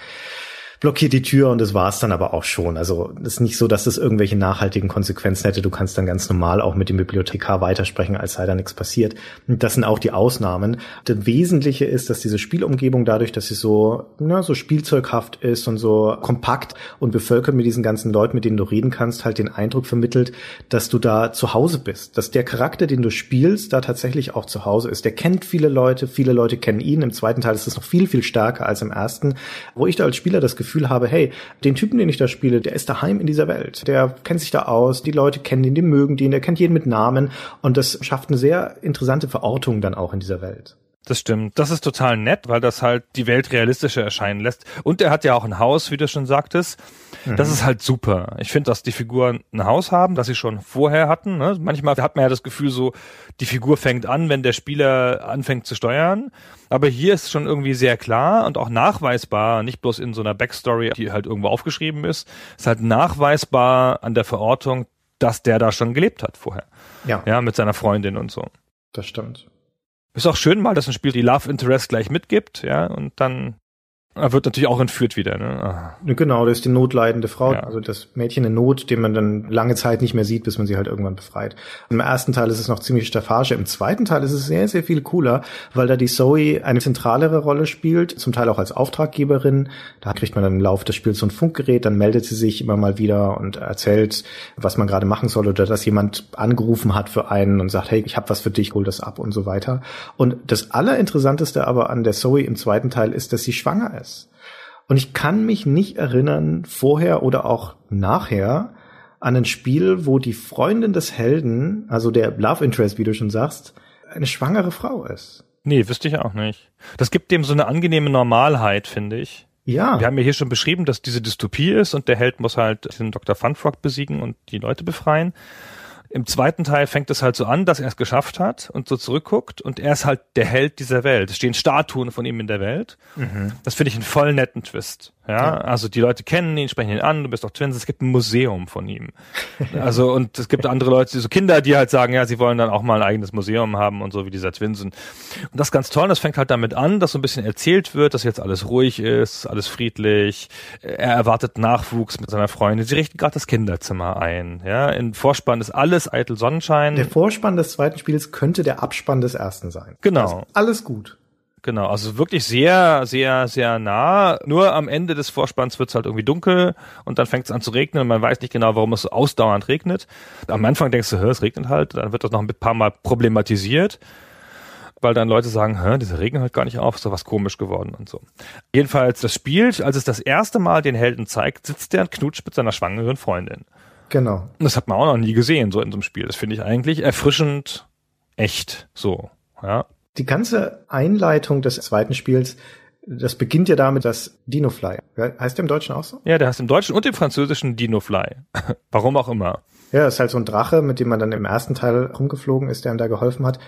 blockiert die Tür und das war's dann aber auch schon. Also es ist nicht so, dass das irgendwelche nachhaltigen Konsequenzen hätte. Du kannst dann ganz normal auch mit dem Bibliothekar weitersprechen, als sei da nichts passiert. Und das sind auch die Ausnahmen. Das Wesentliche ist, dass diese Spielumgebung dadurch, dass sie so, na, so spielzeughaft ist und so kompakt und bevölkert mit diesen ganzen Leuten, mit denen du reden kannst, halt den Eindruck vermittelt, dass du da zu Hause bist. Dass der Charakter, den du spielst, da tatsächlich auch zu Hause ist. Der kennt viele Leute, viele Leute kennen ihn. Im zweiten Teil ist es noch viel, viel stärker als im ersten, wo ich da als Spieler das Gefühl habe, hey, den Typen, den ich da spiele, der ist daheim in dieser Welt. Der kennt sich da aus, die Leute kennen ihn, die mögen den, der kennt jeden mit Namen und das schafft eine sehr interessante Verortung dann auch in dieser Welt. Das stimmt. Das ist total nett, weil das halt die Welt realistischer erscheinen lässt. Und er hat ja auch ein Haus, wie du schon sagtest. Das ist halt super. Ich finde, dass die Figuren ein Haus haben, das sie schon vorher hatten. Ne? Manchmal hat man ja das Gefühl so, die Figur fängt an, wenn der Spieler anfängt zu steuern. Aber hier ist schon irgendwie sehr klar und auch nachweisbar, nicht bloß in so einer Backstory, die halt irgendwo aufgeschrieben ist, ist halt nachweisbar an der Verortung, dass der da schon gelebt hat vorher. Ja, Ja, mit seiner Freundin und so. das stimmt. Ist auch schön mal, dass ein Spiel die Love Interest gleich mitgibt, ja, und dann er wird natürlich auch entführt wieder, ne? Ah. Genau, das ist die notleidende Frau, Ja. also das Mädchen in Not, den man dann lange Zeit nicht mehr sieht, bis man sie halt irgendwann befreit. Im ersten Teil ist es noch ziemlich Staffage, im zweiten Teil ist es sehr, sehr viel cooler, weil da die Zoe eine zentralere Rolle spielt, zum Teil auch als Auftraggeberin. Da kriegt man dann im Laufe des Spiels so ein Funkgerät, dann meldet sie sich immer mal wieder und erzählt, was man gerade machen soll oder dass jemand angerufen hat für einen und sagt, hey, ich habe was für dich, hol das ab und so weiter. Und das Allerinteressanteste aber an der Zoe im zweiten Teil ist, dass sie schwanger ist. Und ich kann mich nicht erinnern, vorher oder auch nachher, an ein Spiel, wo die Freundin des Helden, also der Love Interest, wie du schon sagst, eine schwangere Frau ist. Nee, wüsste ich auch nicht. Das gibt dem so eine angenehme Normalheit, finde ich. Ja, Wir haben ja hier schon beschrieben, dass diese Dystopie ist und der Held muss halt den Dr. Funfrock besiegen und die Leute befreien. Im zweiten Teil fängt es halt so an, dass er es geschafft hat und so zurückguckt und er ist halt der Held dieser Welt. Es stehen Statuen von ihm in der Welt. Das finde ich einen voll netten Twist. Ja, also die Leute kennen ihn, sprechen ihn an, du bist doch Twins, es gibt ein Museum von ihm. Also und es gibt andere Leute, so Kinder, die halt sagen, ja, sie wollen dann auch mal ein eigenes Museum haben und so wie dieser Twinsen. Und das ist ganz toll, das fängt halt damit an, dass so ein bisschen erzählt wird, dass jetzt alles ruhig ist, alles friedlich. Er erwartet Nachwuchs mit seiner Freundin. Sie richten gerade das Kinderzimmer ein. Ja, in Vorspann ist alles eitel Sonnenschein. der Vorspann des zweiten Spiels könnte der Abspann des ersten sein. Genau. Alles gut. Genau, also wirklich sehr, sehr, sehr nah. Nur am Ende des Vorspanns wird's halt irgendwie dunkel und dann fängt es an zu regnen und man weiß nicht genau, warum es so ausdauernd regnet. Am Anfang denkst du, hör, es regnet halt, dann wird das noch ein paar Mal problematisiert. weil dann Leute sagen, Hä, dieser Regen hört gar nicht auf, ist doch was komisch geworden und so. Jedenfalls das Spiel, als es das erste Mal den Helden zeigt, sitzt der und knutscht mit seiner schwangeren Freundin. Genau. Und das hat man auch noch nie gesehen, so in so einem Spiel. Das finde ich eigentlich erfrischend echt, so, ja. Die ganze Einleitung des zweiten Spiels das beginnt ja damit, dass Dinofly, heißt der im Deutschen auch so? Ja, der heißt im Deutschen und im Französischen Dinofly. *laughs* Warum auch immer. Ja, ist halt so ein Drache, mit dem man dann im ersten Teil rumgeflogen ist, der ihm da geholfen hat.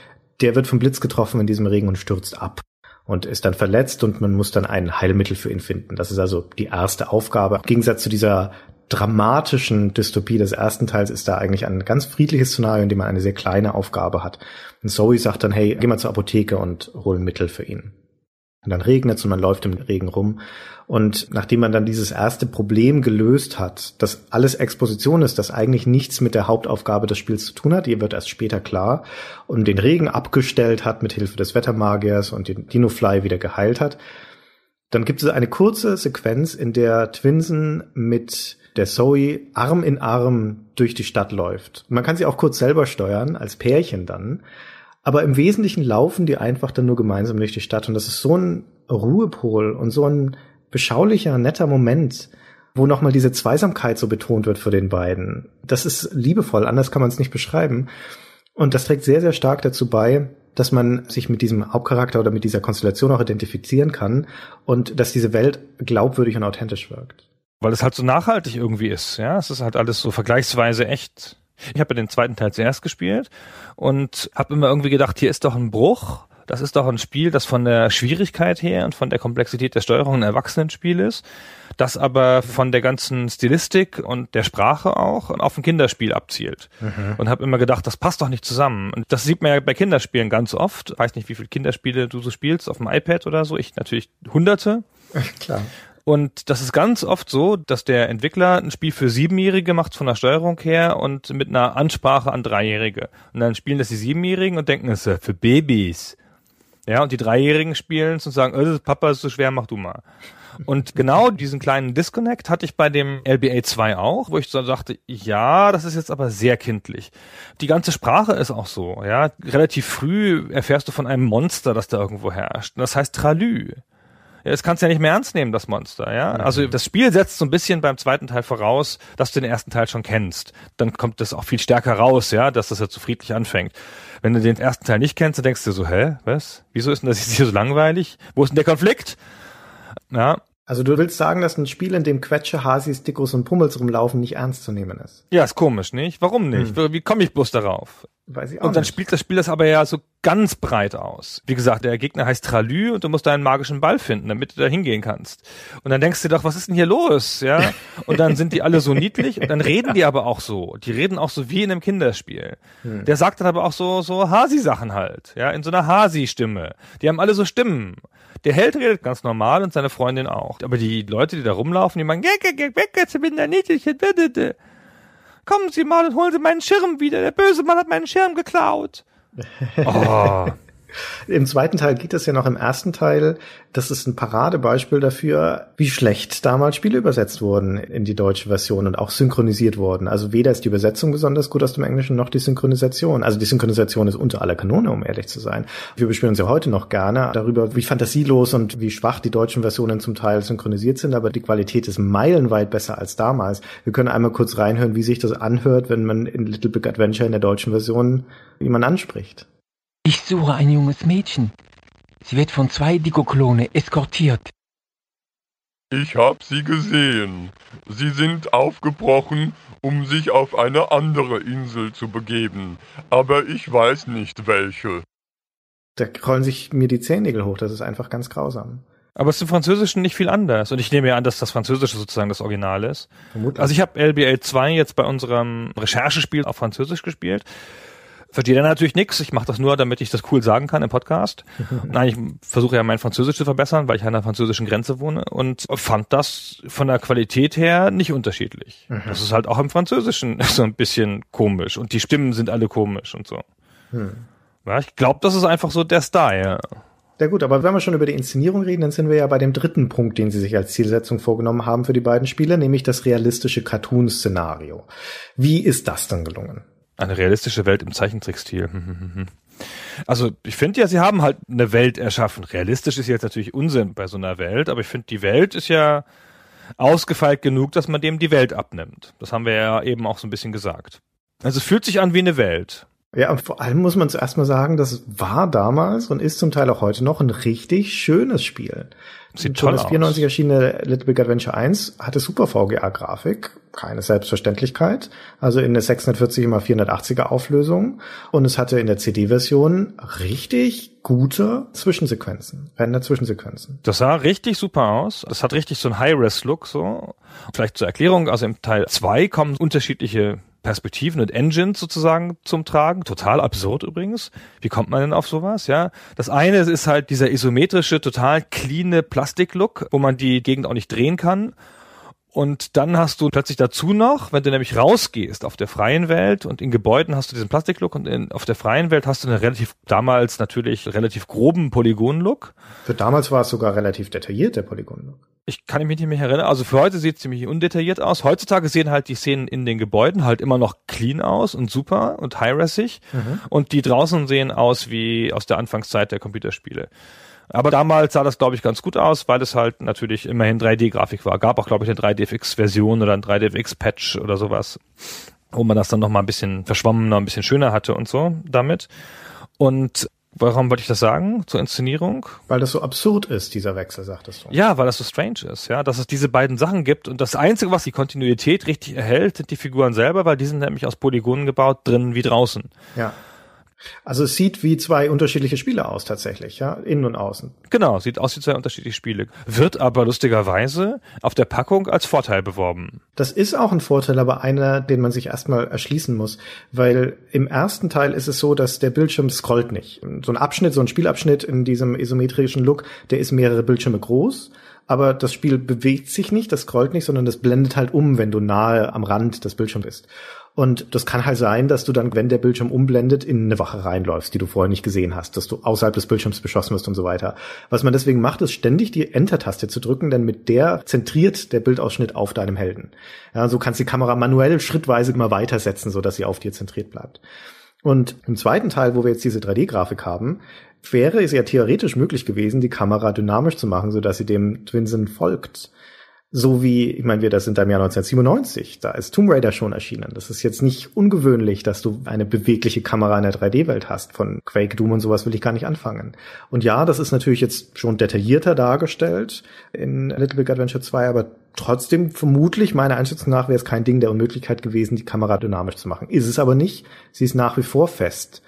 Der wird vom Blitz getroffen in diesem Regen und stürzt ab und ist dann verletzt und man muss dann ein Heilmittel für ihn finden. Das ist also die erste Aufgabe. Im Gegensatz zu dieser dramatischen Dystopie des ersten Teils ist da eigentlich ein ganz friedliches Szenario, in dem man eine sehr kleine Aufgabe hat. Und Zoe sagt dann, hey, geh mal zur Apotheke und hol Mittel für ihn. Und dann regnet es und man läuft im Regen rum. Und nachdem man dann dieses erste Problem gelöst hat, dass alles Exposition ist, das eigentlich nichts mit der Hauptaufgabe des Spiels zu tun hat, die wird erst später klar, und den Regen abgestellt hat mit Hilfe des Wettermagiers und den Dinofly wieder geheilt hat, dann gibt es eine kurze Sequenz, in der Twinsen mit der Zoe Arm in Arm durch die Stadt läuft. Man kann sie auch kurz selber steuern, als Pärchen dann. Aber im Wesentlichen laufen die einfach dann nur gemeinsam durch die Stadt. Und das ist so ein Ruhepol und so ein beschaulicher, netter Moment, wo nochmal diese Zweisamkeit so betont wird für den beiden. Das ist liebevoll, anders kann man es nicht beschreiben. Und das trägt sehr, sehr stark dazu bei, dass man sich mit diesem Hauptcharakter oder mit dieser Konstellation auch identifizieren kann und dass diese Welt glaubwürdig und authentisch wirkt. Weil es halt so nachhaltig irgendwie ist, ja. Es ist halt alles so vergleichsweise echt. Ich habe ja den zweiten Teil zuerst gespielt und habe immer irgendwie gedacht, hier ist doch ein Bruch. Das ist doch ein Spiel, das von der Schwierigkeit her und von der Komplexität der Steuerung ein Erwachsenenspiel ist, das aber von der ganzen Stilistik und der Sprache auch auf ein Kinderspiel abzielt. Mhm. Und habe immer gedacht, das passt doch nicht zusammen. Und das sieht man ja bei Kinderspielen ganz oft. Ich weiß nicht, wie viele Kinderspiele du so spielst auf dem iPad oder so. Ich natürlich hunderte. *laughs* Klar. Und das ist ganz oft so, dass der Entwickler ein Spiel für Siebenjährige macht von der Steuerung her und mit einer Ansprache an Dreijährige. Und dann spielen das die Siebenjährigen und denken, es ist für Babys. Ja, und die Dreijährigen spielen es und sagen, oh, Papa ist so schwer, mach du mal. Und genau diesen kleinen Disconnect hatte ich bei dem LBA 2 auch, wo ich so dachte, ja, das ist jetzt aber sehr kindlich. Die ganze Sprache ist auch so, ja. Relativ früh erfährst du von einem Monster, das da irgendwo herrscht. das heißt Tralü. Ja, das kannst du ja nicht mehr ernst nehmen, das Monster, ja. Also das Spiel setzt so ein bisschen beim zweiten Teil voraus, dass du den ersten Teil schon kennst. Dann kommt das auch viel stärker raus, ja, dass das jetzt so friedlich anfängt. Wenn du den ersten Teil nicht kennst, dann denkst du so, hä, was? Wieso ist denn das jetzt hier so langweilig? Wo ist denn der Konflikt? Ja, also du willst sagen, dass ein Spiel, in dem Quetsche, Hasis, Dickus und Pummels rumlaufen, nicht ernst zu nehmen ist? Ja, ist komisch, nicht? Warum nicht? Hm. Wie komme ich bloß darauf? Weiß ich auch und dann nicht. spielt das Spiel das aber ja so ganz breit aus. Wie gesagt, der Gegner heißt Tralü und du musst deinen magischen Ball finden, damit du da hingehen kannst. Und dann denkst du doch, was ist denn hier los? Ja. *laughs* Und dann sind die alle so niedlich und dann reden die aber auch so. Die reden auch so wie in einem Kinderspiel. Hm. Der sagt dann aber auch so, so Hasi-Sachen halt. Ja, in so einer Hasi-Stimme. Die haben alle so Stimmen. Der Held redet ganz normal und seine Freundin auch. Aber die Leute, die da rumlaufen, die meinen, weg, jetzt bin der niedlich. Kommen Sie mal und holen Sie meinen Schirm wieder. Der böse Mann hat meinen Schirm geklaut. *laughs* Oh. Im zweiten Teil geht es ja noch im ersten Teil. Das ist ein Paradebeispiel dafür, wie schlecht damals Spiele übersetzt wurden in die deutsche Version und auch synchronisiert wurden. Also weder ist die Übersetzung besonders gut aus dem Englischen noch die Synchronisation. Also die Synchronisation ist unter aller Kanone, um ehrlich zu sein. Wir bespielen uns ja heute noch gerne darüber, wie fantasielos und wie schwach die deutschen Versionen zum Teil synchronisiert sind, aber die Qualität ist meilenweit besser als damals. Wir können einmal kurz reinhören, wie sich das anhört, wenn man in Little Big Adventure in der deutschen Version jemand anspricht. Ich suche ein junges Mädchen. Sie wird von zwei Dikoklone eskortiert. Ich hab sie gesehen. Sie sind aufgebrochen, um sich auf eine andere Insel zu begeben. Aber ich weiß nicht welche. Da rollen sich mir die Zehennägel hoch. Das ist einfach ganz grausam. Aber es ist im Französischen nicht viel anders. Und ich nehme ja an, dass das Französische sozusagen das Original ist. Vermutlich. Also ich habe LBL 2 jetzt bei unserem Recherchespiel auf Französisch gespielt verstehe dann natürlich nichts. Ich mache das nur, damit ich das cool sagen kann im Podcast. *laughs* Nein, ich versuche ja mein Französisch zu verbessern, weil ich an der französischen Grenze wohne und fand das von der Qualität her nicht unterschiedlich. Mhm. Das ist halt auch im Französischen *laughs* so ein bisschen komisch und die Stimmen sind alle komisch und so. Mhm. Ja, ich glaube, das ist einfach so der Style. Ja gut, aber wenn wir schon über die Inszenierung reden, dann sind wir ja bei dem dritten Punkt, den Sie sich als Zielsetzung vorgenommen haben für die beiden Spiele, nämlich das realistische Cartoon-Szenario. Wie ist das dann gelungen? Eine realistische Welt im Zeichentrickstil. *laughs* Also ich finde ja, sie haben halt eine Welt erschaffen. Realistisch ist jetzt natürlich Unsinn bei so einer Welt, aber ich finde, die Welt ist ja ausgefeilt genug, dass man dem die Welt abnimmt. Das haben wir ja eben auch so ein bisschen gesagt. Also es fühlt sich an wie eine Welt. Ja, und vor allem muss man zuerst mal sagen, das war damals und ist zum Teil auch heute noch ein richtig schönes Spiel. Sieht toll das 94 erschienene Little Big Adventure 1 hatte super VGA-Grafik, keine Selbstverständlichkeit, also in der 640 x 480er Auflösung und es hatte in der CD-Version richtig gute Zwischensequenzen, Render-Zwischensequenzen. Das sah richtig super aus. Das hat richtig so ein High-Res-Look so. Vielleicht zur Erklärung, also im Teil 2 kommen unterschiedliche Perspektiven und Engines sozusagen zum Tragen. Total absurd übrigens. Wie kommt man denn auf sowas? Ja, das eine ist halt dieser isometrische, total cleane Plastiklook, wo man die Gegend auch nicht drehen kann. Und dann hast du plötzlich dazu noch, wenn du nämlich rausgehst auf der freien Welt und in Gebäuden hast du diesen Plastiklook und in, auf der freien Welt hast du einen relativ, damals natürlich relativ groben Polygonlook. Für damals war es sogar relativ detailliert, der Polygonlook. Ich kann mich nicht mehr erinnern. Also für heute sieht es ziemlich undetailliert aus. Heutzutage sehen halt die Szenen in den Gebäuden halt immer noch clean aus und super und high-resig. Mhm. Und die draußen sehen aus wie aus der Anfangszeit der Computerspiele. Aber damals sah das, glaube ich, ganz gut aus, weil es halt natürlich immerhin 3D-Grafik war. Gab auch, glaube ich, eine 3DFX-Version oder ein 3DFX-Patch oder sowas, wo man das dann nochmal ein bisschen verschwommener, ein bisschen schöner hatte und so damit. Und Warum wollte ich das sagen? Zur Inszenierung? Weil das so absurd ist, dieser Wechsel, sagtest du. Ja, weil das so strange ist, ja, dass es diese beiden Sachen gibt und das Einzige, was die Kontinuität richtig erhält, sind die Figuren selber, weil die sind nämlich aus Polygonen gebaut, drinnen wie draußen. Ja. Also es sieht wie zwei unterschiedliche Spiele aus tatsächlich, ja, innen und außen. Genau, sieht aus wie zwei unterschiedliche Spiele. Wird aber lustigerweise auf der Packung als Vorteil beworben. Das ist auch ein Vorteil, aber einer, den man sich erstmal erschließen muss, weil im ersten Teil ist es so, dass der Bildschirm scrollt nicht. So ein Abschnitt, so ein Spielabschnitt in diesem isometrischen Look, der ist mehrere Bildschirme groß aber das Spiel bewegt sich nicht, das scrollt nicht, sondern das blendet halt um, wenn du nahe am Rand des Bildschirms bist. Und das kann halt sein, dass du dann, wenn der Bildschirm umblendet, in eine Wache reinläufst, die du vorher nicht gesehen hast, dass du außerhalb des Bildschirms beschossen wirst und so weiter. Was man deswegen macht, ist ständig die Enter-Taste zu drücken, denn mit der zentriert der Bildausschnitt auf deinem Helden. Ja, so kannst die Kamera manuell schrittweise immer weitersetzen, so dass sie auf dir zentriert bleibt. Und im zweiten Teil, wo wir jetzt diese 3D-Grafik haben, wäre es ja theoretisch möglich gewesen, die Kamera dynamisch zu machen, so dass sie dem Twinsen folgt. So wie, ich meine, wir das sind im Jahr 1997, da ist Tomb Raider schon erschienen. Das ist jetzt nicht ungewöhnlich, dass du eine bewegliche Kamera in der 3D-Welt hast. Von Quake, Doom und sowas will ich gar nicht anfangen. Und ja, das ist natürlich jetzt schon detaillierter dargestellt in Little Big Adventure 2, aber trotzdem vermutlich, meiner Einschätzung nach, wäre es kein Ding der Unmöglichkeit gewesen, die Kamera dynamisch zu machen. Ist es aber nicht. Sie ist nach wie vor fest.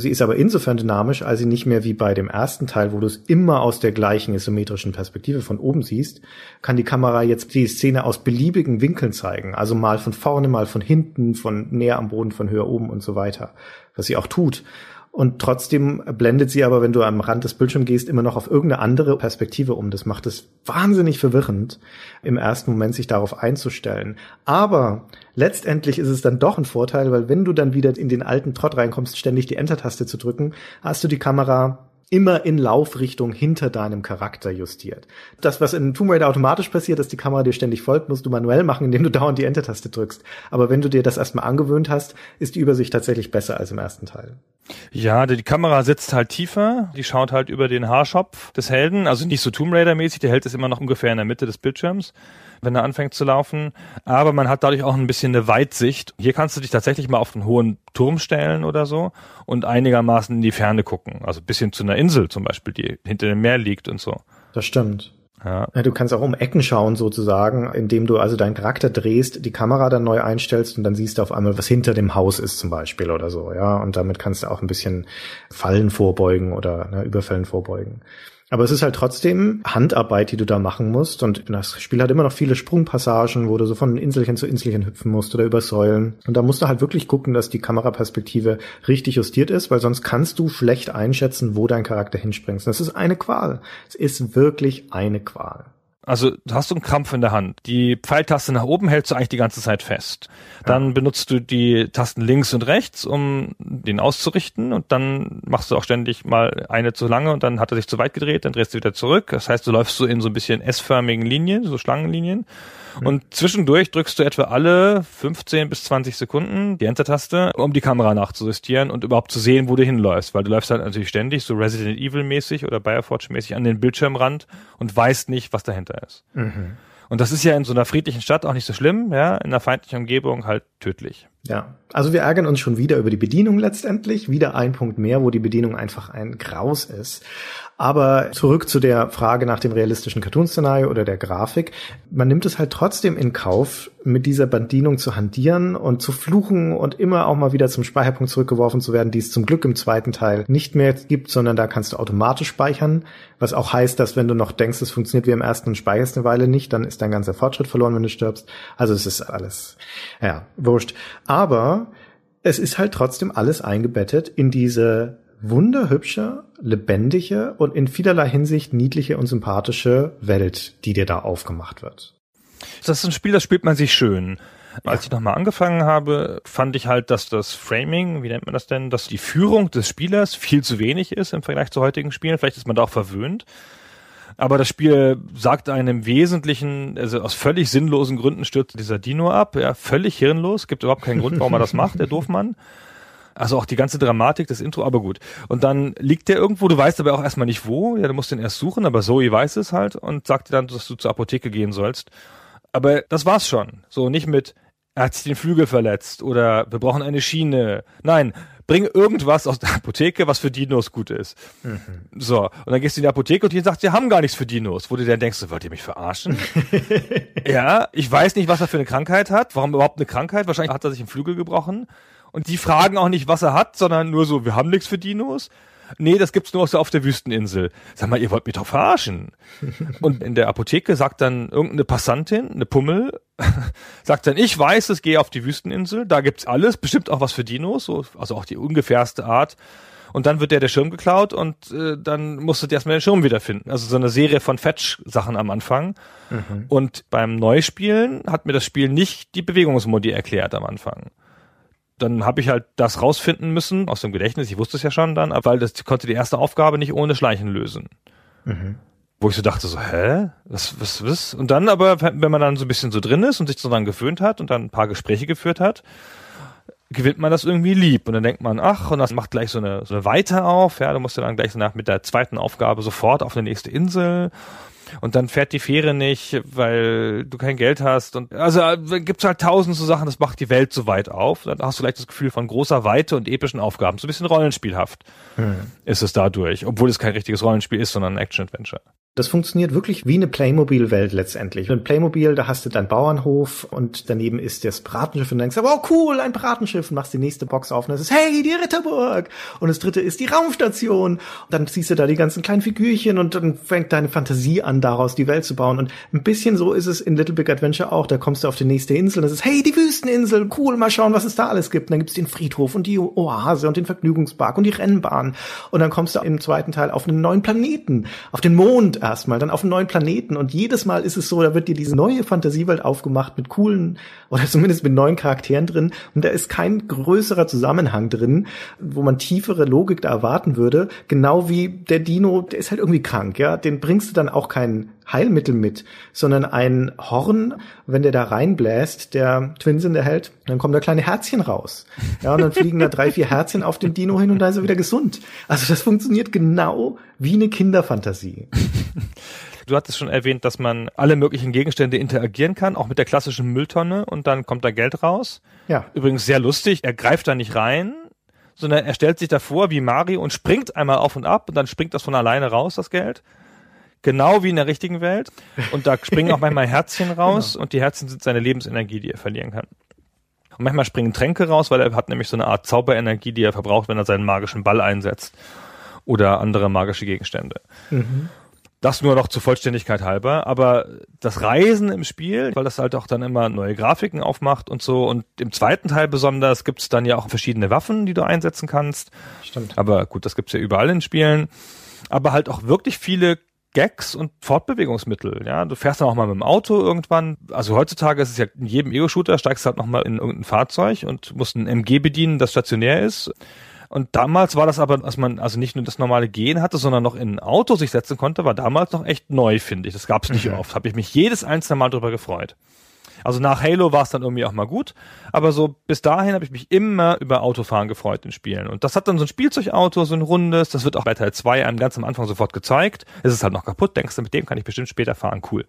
Sie ist aber insofern dynamisch, als sie nicht mehr wie bei dem ersten Teil, wo du es immer aus der gleichen isometrischen Perspektive von oben siehst, kann die Kamera jetzt die Szene aus beliebigen Winkeln zeigen. Also mal von vorne, mal von hinten, von näher am Boden, von höher oben und so weiter. Was sie auch tut. Und trotzdem blendet sie aber, wenn du am Rand des Bildschirms gehst, immer noch auf irgendeine andere Perspektive um. Das macht es wahnsinnig verwirrend, im ersten Moment sich darauf einzustellen. Aber letztendlich ist es dann doch ein Vorteil, weil wenn du dann wieder in den alten Trott reinkommst, ständig die Enter-Taste zu drücken, hast du die Kamera immer in Laufrichtung hinter deinem Charakter justiert. Das, was in Tomb Raider automatisch passiert, dass die Kamera dir ständig folgt, musst du manuell machen, indem du *laughs* dauernd die Enter-Taste drückst. Aber wenn du dir das erstmal angewöhnt hast, ist die Übersicht tatsächlich besser als im ersten Teil. Ja, die Kamera sitzt halt tiefer, die schaut halt über den Haarschopf des Helden, also nicht so Tomb Raider mäßig, der Held ist immer noch ungefähr in der Mitte des Bildschirms wenn er anfängt zu laufen. Aber man hat dadurch auch ein bisschen eine Weitsicht. Hier kannst du dich tatsächlich mal auf einen hohen Turm stellen oder so und einigermaßen in die Ferne gucken. Also bis hin zu einer Insel zum Beispiel, die hinter dem Meer liegt und so. Das stimmt. Ja. ja. Du kannst auch um Ecken schauen sozusagen, indem du also deinen Charakter drehst, die Kamera dann neu einstellst und dann siehst du auf einmal, was hinter dem Haus ist zum Beispiel oder so, ja. Und damit kannst du auch ein bisschen Fallen vorbeugen oder ne, Überfällen vorbeugen. Aber es ist halt trotzdem Handarbeit, die du da machen musst. Und das Spiel hat immer noch viele Sprungpassagen, wo du so von Inselchen zu Inselchen hüpfen musst oder über Säulen. Und da musst du halt wirklich gucken, dass die Kameraperspektive richtig justiert ist, weil sonst kannst du schlecht einschätzen, wo dein Charakter hinspringt. Das ist eine Qual. Es ist wirklich eine Qual. Also du hast du einen Krampf in der Hand. Die Pfeiltaste nach oben hältst du eigentlich die ganze Zeit fest. Dann ja. benutzt du die Tasten links und rechts, um den auszurichten und dann machst du auch ständig mal eine zu lange und dann hat er sich zu weit gedreht, dann drehst du wieder zurück. Das heißt, du läufst so in so ein bisschen S-förmigen Linien, so Schlangenlinien. Und zwischendurch drückst du etwa alle 15 bis 20 Sekunden die Enter-Taste, um die Kamera nachzujustieren und überhaupt zu sehen, wo du hinläufst. Weil du läufst halt natürlich ständig so Resident Evil-mäßig oder Bioforge-mäßig an den Bildschirmrand und weißt nicht, was dahinter ist. Und das ist ja in so einer friedlichen Stadt auch nicht so schlimm, ja, in einer feindlichen Umgebung halt tödlich. Ja, also wir ärgern uns schon wieder über die Bedienung letztendlich. Wieder ein Punkt mehr, wo die Bedienung einfach ein Graus ist. Aber zurück zu der Frage nach dem realistischen Cartoon-Szenario oder der Grafik. Man nimmt es halt trotzdem in Kauf, mit dieser Bedienung zu hantieren und zu fluchen und immer auch mal wieder zum Speicherpunkt zurückgeworfen zu werden, die es zum Glück im zweiten Teil nicht mehr gibt, sondern da kannst du automatisch speichern. Was auch heißt, dass wenn du noch denkst, es funktioniert wie im ersten und speicherst eine Weile nicht, dann ist dein ganzer Fortschritt verloren, wenn du stirbst. Also es ist alles, ja, wurscht. Aber es ist halt trotzdem alles eingebettet in diese wunderhübsche, lebendige und in vielerlei Hinsicht niedliche und sympathische Welt, die dir da aufgemacht wird. Das ist ein Spiel, das spielt man sich schön. Als ich nochmal angefangen habe, fand ich halt, dass das Framing, wie nennt man das denn, dass die Führung des Spielers viel zu wenig ist im Vergleich zu heutigen Spielen. Vielleicht ist man da auch verwöhnt. Aber das Spiel sagt einem im Wesentlichen, also aus völlig sinnlosen Gründen stürzt dieser Dino ab, ja, völlig hirnlos, gibt überhaupt keinen Grund, warum er das macht, der *laughs* Doofmann. Also auch die ganze Dramatik, das Intro, aber gut. Und dann liegt der irgendwo, du weißt aber auch erstmal nicht wo, ja, du musst den erst suchen, aber Zoe weiß es halt und sagt dir dann, dass du zur Apotheke gehen sollst. Aber das war's schon. So nicht mit, er hat sich den Flügel verletzt oder wir brauchen eine Schiene. Nein, bring irgendwas aus der Apotheke, was für Dinos gut ist. Mhm. So, und dann gehst du in die Apotheke und die sagt, sie haben gar nichts für Dinos. Wo du dann denkst, wollt ihr mich verarschen? *laughs* ja, ich weiß nicht, was er für eine Krankheit hat. Warum überhaupt eine Krankheit? Wahrscheinlich hat er sich einen Flügel gebrochen. Und die fragen auch nicht, was er hat, sondern nur so, wir haben nichts für Dinos. Nee, das gibt's nur auf der Wüsteninsel. Sag mal, ihr wollt mich doch verarschen. *laughs* Und in der Apotheke sagt dann irgendeine Passantin, eine Pummel, *laughs* sagt dann, ich weiß es, gehe auf die Wüsteninsel, da gibt's alles, bestimmt auch was für Dinos, so, also auch die ungefährste Art. Und dann wird der der Schirm geklaut und äh, dann musst du dir erstmal den Schirm wiederfinden. Also so eine Serie von Fetch-Sachen am Anfang. Und beim Neuspielen hat mir das Spiel nicht die Bewegungsmodi erklärt am Anfang dann habe ich halt das rausfinden müssen aus dem Gedächtnis. Ich wusste es ja schon dann, weil das konnte die erste Aufgabe nicht ohne Schleichen lösen. Wo ich so dachte so, hä? Was, was, was? Und dann aber, wenn man dann so ein bisschen so drin ist und sich so dann gewöhnt hat und dann ein paar Gespräche geführt hat, gewinnt man das irgendwie lieb. Und dann denkt man, ach, und das macht gleich so eine, so eine Weite auf, ja, du musst ja dann gleich danach mit der zweiten Aufgabe sofort auf eine nächste Insel und dann fährt die Fähre nicht, weil du kein Geld hast und also äh, gibt's halt tausend so Sachen, das macht die Welt so weit auf. Dann hast du vielleicht das Gefühl von großer Weite und epischen Aufgaben, so ein bisschen rollenspielhaft ist es dadurch, obwohl es kein richtiges Rollenspiel ist, sondern ein Action-Adventure. Das funktioniert wirklich wie eine Playmobil-Welt letztendlich. Ein Playmobil, da hast du deinen Bauernhof und daneben ist das Piratenschiff und denkst, oh cool, ein Piratenschiff und machst die nächste Box auf und es ist, hey, die Ritterburg. Und das dritte ist die Raumstation. Und dann ziehst du da die ganzen kleinen Figürchen und dann fängt deine Fantasie an, daraus die Welt zu bauen. Und ein bisschen so ist es in Little Big Adventure auch. Da kommst du auf die nächste Insel und es ist, hey, die Wüsteninsel, cool, mal schauen, was es da alles gibt. Und dann gibt's den Friedhof und die Oase und den Vergnügungspark und die Rennbahn. Und dann kommst du im zweiten Teil auf einen neuen Planeten, auf den Mond erstmal, dann auf einen neuen Planeten. Und jedes Mal ist es so, da wird dir diese neue Fantasiewelt aufgemacht mit coolen oder *laughs* zumindest mit neuen Charakteren drin. Und da ist kein größerer Zusammenhang drin, wo man tiefere Logik da erwarten würde. Genau wie der Dino, der ist halt irgendwie krank, ja. Den bringst du dann auch kein Heilmittel mit, sondern ein Horn, wenn der da reinbläst, der Twinsen, der hält, dann kommen da kleine Herzchen raus. Ja, und dann fliegen da drei, vier Herzchen auf den Dino hin und da ist er wieder gesund. Also das funktioniert genau wie eine Kinderfantasie. Du hattest schon erwähnt, dass man alle möglichen Gegenstände interagieren kann, auch mit der klassischen Mülltonne und dann kommt da Geld raus. Ja. Übrigens sehr lustig, er greift da nicht rein, sondern er stellt sich davor wie Mario und springt einmal auf und ab und dann springt das von alleine raus, das Geld. Genau wie in der richtigen Welt. Und da springen auch manchmal *laughs* Herzchen raus und die Herzen sind seine Lebensenergie, die er verlieren kann. Und manchmal springen Tränke raus, weil er hat nämlich so eine Art Zauberenergie, die er verbraucht, wenn er seinen magischen Ball einsetzt. Oder andere magische Gegenstände. Das nur noch zur Vollständigkeit halber. Aber das Reisen im Spiel, weil das halt auch dann immer neue Grafiken aufmacht und so. Und im zweiten Teil besonders gibt's dann ja auch verschiedene Waffen, die du einsetzen kannst. Stimmt. Aber gut, das gibt's ja überall in Spielen. Aber halt auch wirklich viele Gags und Fortbewegungsmittel. Ja, du fährst dann auch mal mit dem Auto irgendwann. Also heutzutage ist es ja in jedem Ego-Shooter steigst du halt noch mal in irgendein Fahrzeug und musst ein MG bedienen, das stationär ist. Und damals war das aber, dass man also nicht nur das normale Gehen hatte, sondern noch in ein Auto sich setzen konnte, war damals noch echt neu, finde ich. Das gab es nicht Mhm. oft. Habe ich mich jedes einzelne Mal drüber gefreut. Also nach Halo war es dann irgendwie auch mal gut, aber so bis dahin habe ich mich immer über Autofahren gefreut in Spielen. Und das hat dann so ein Spielzeugauto, so ein rundes, das wird auch bei Teil 2 einem ganz am Anfang sofort gezeigt. Es ist halt noch kaputt, denkst du, mit dem kann ich bestimmt später fahren, cool.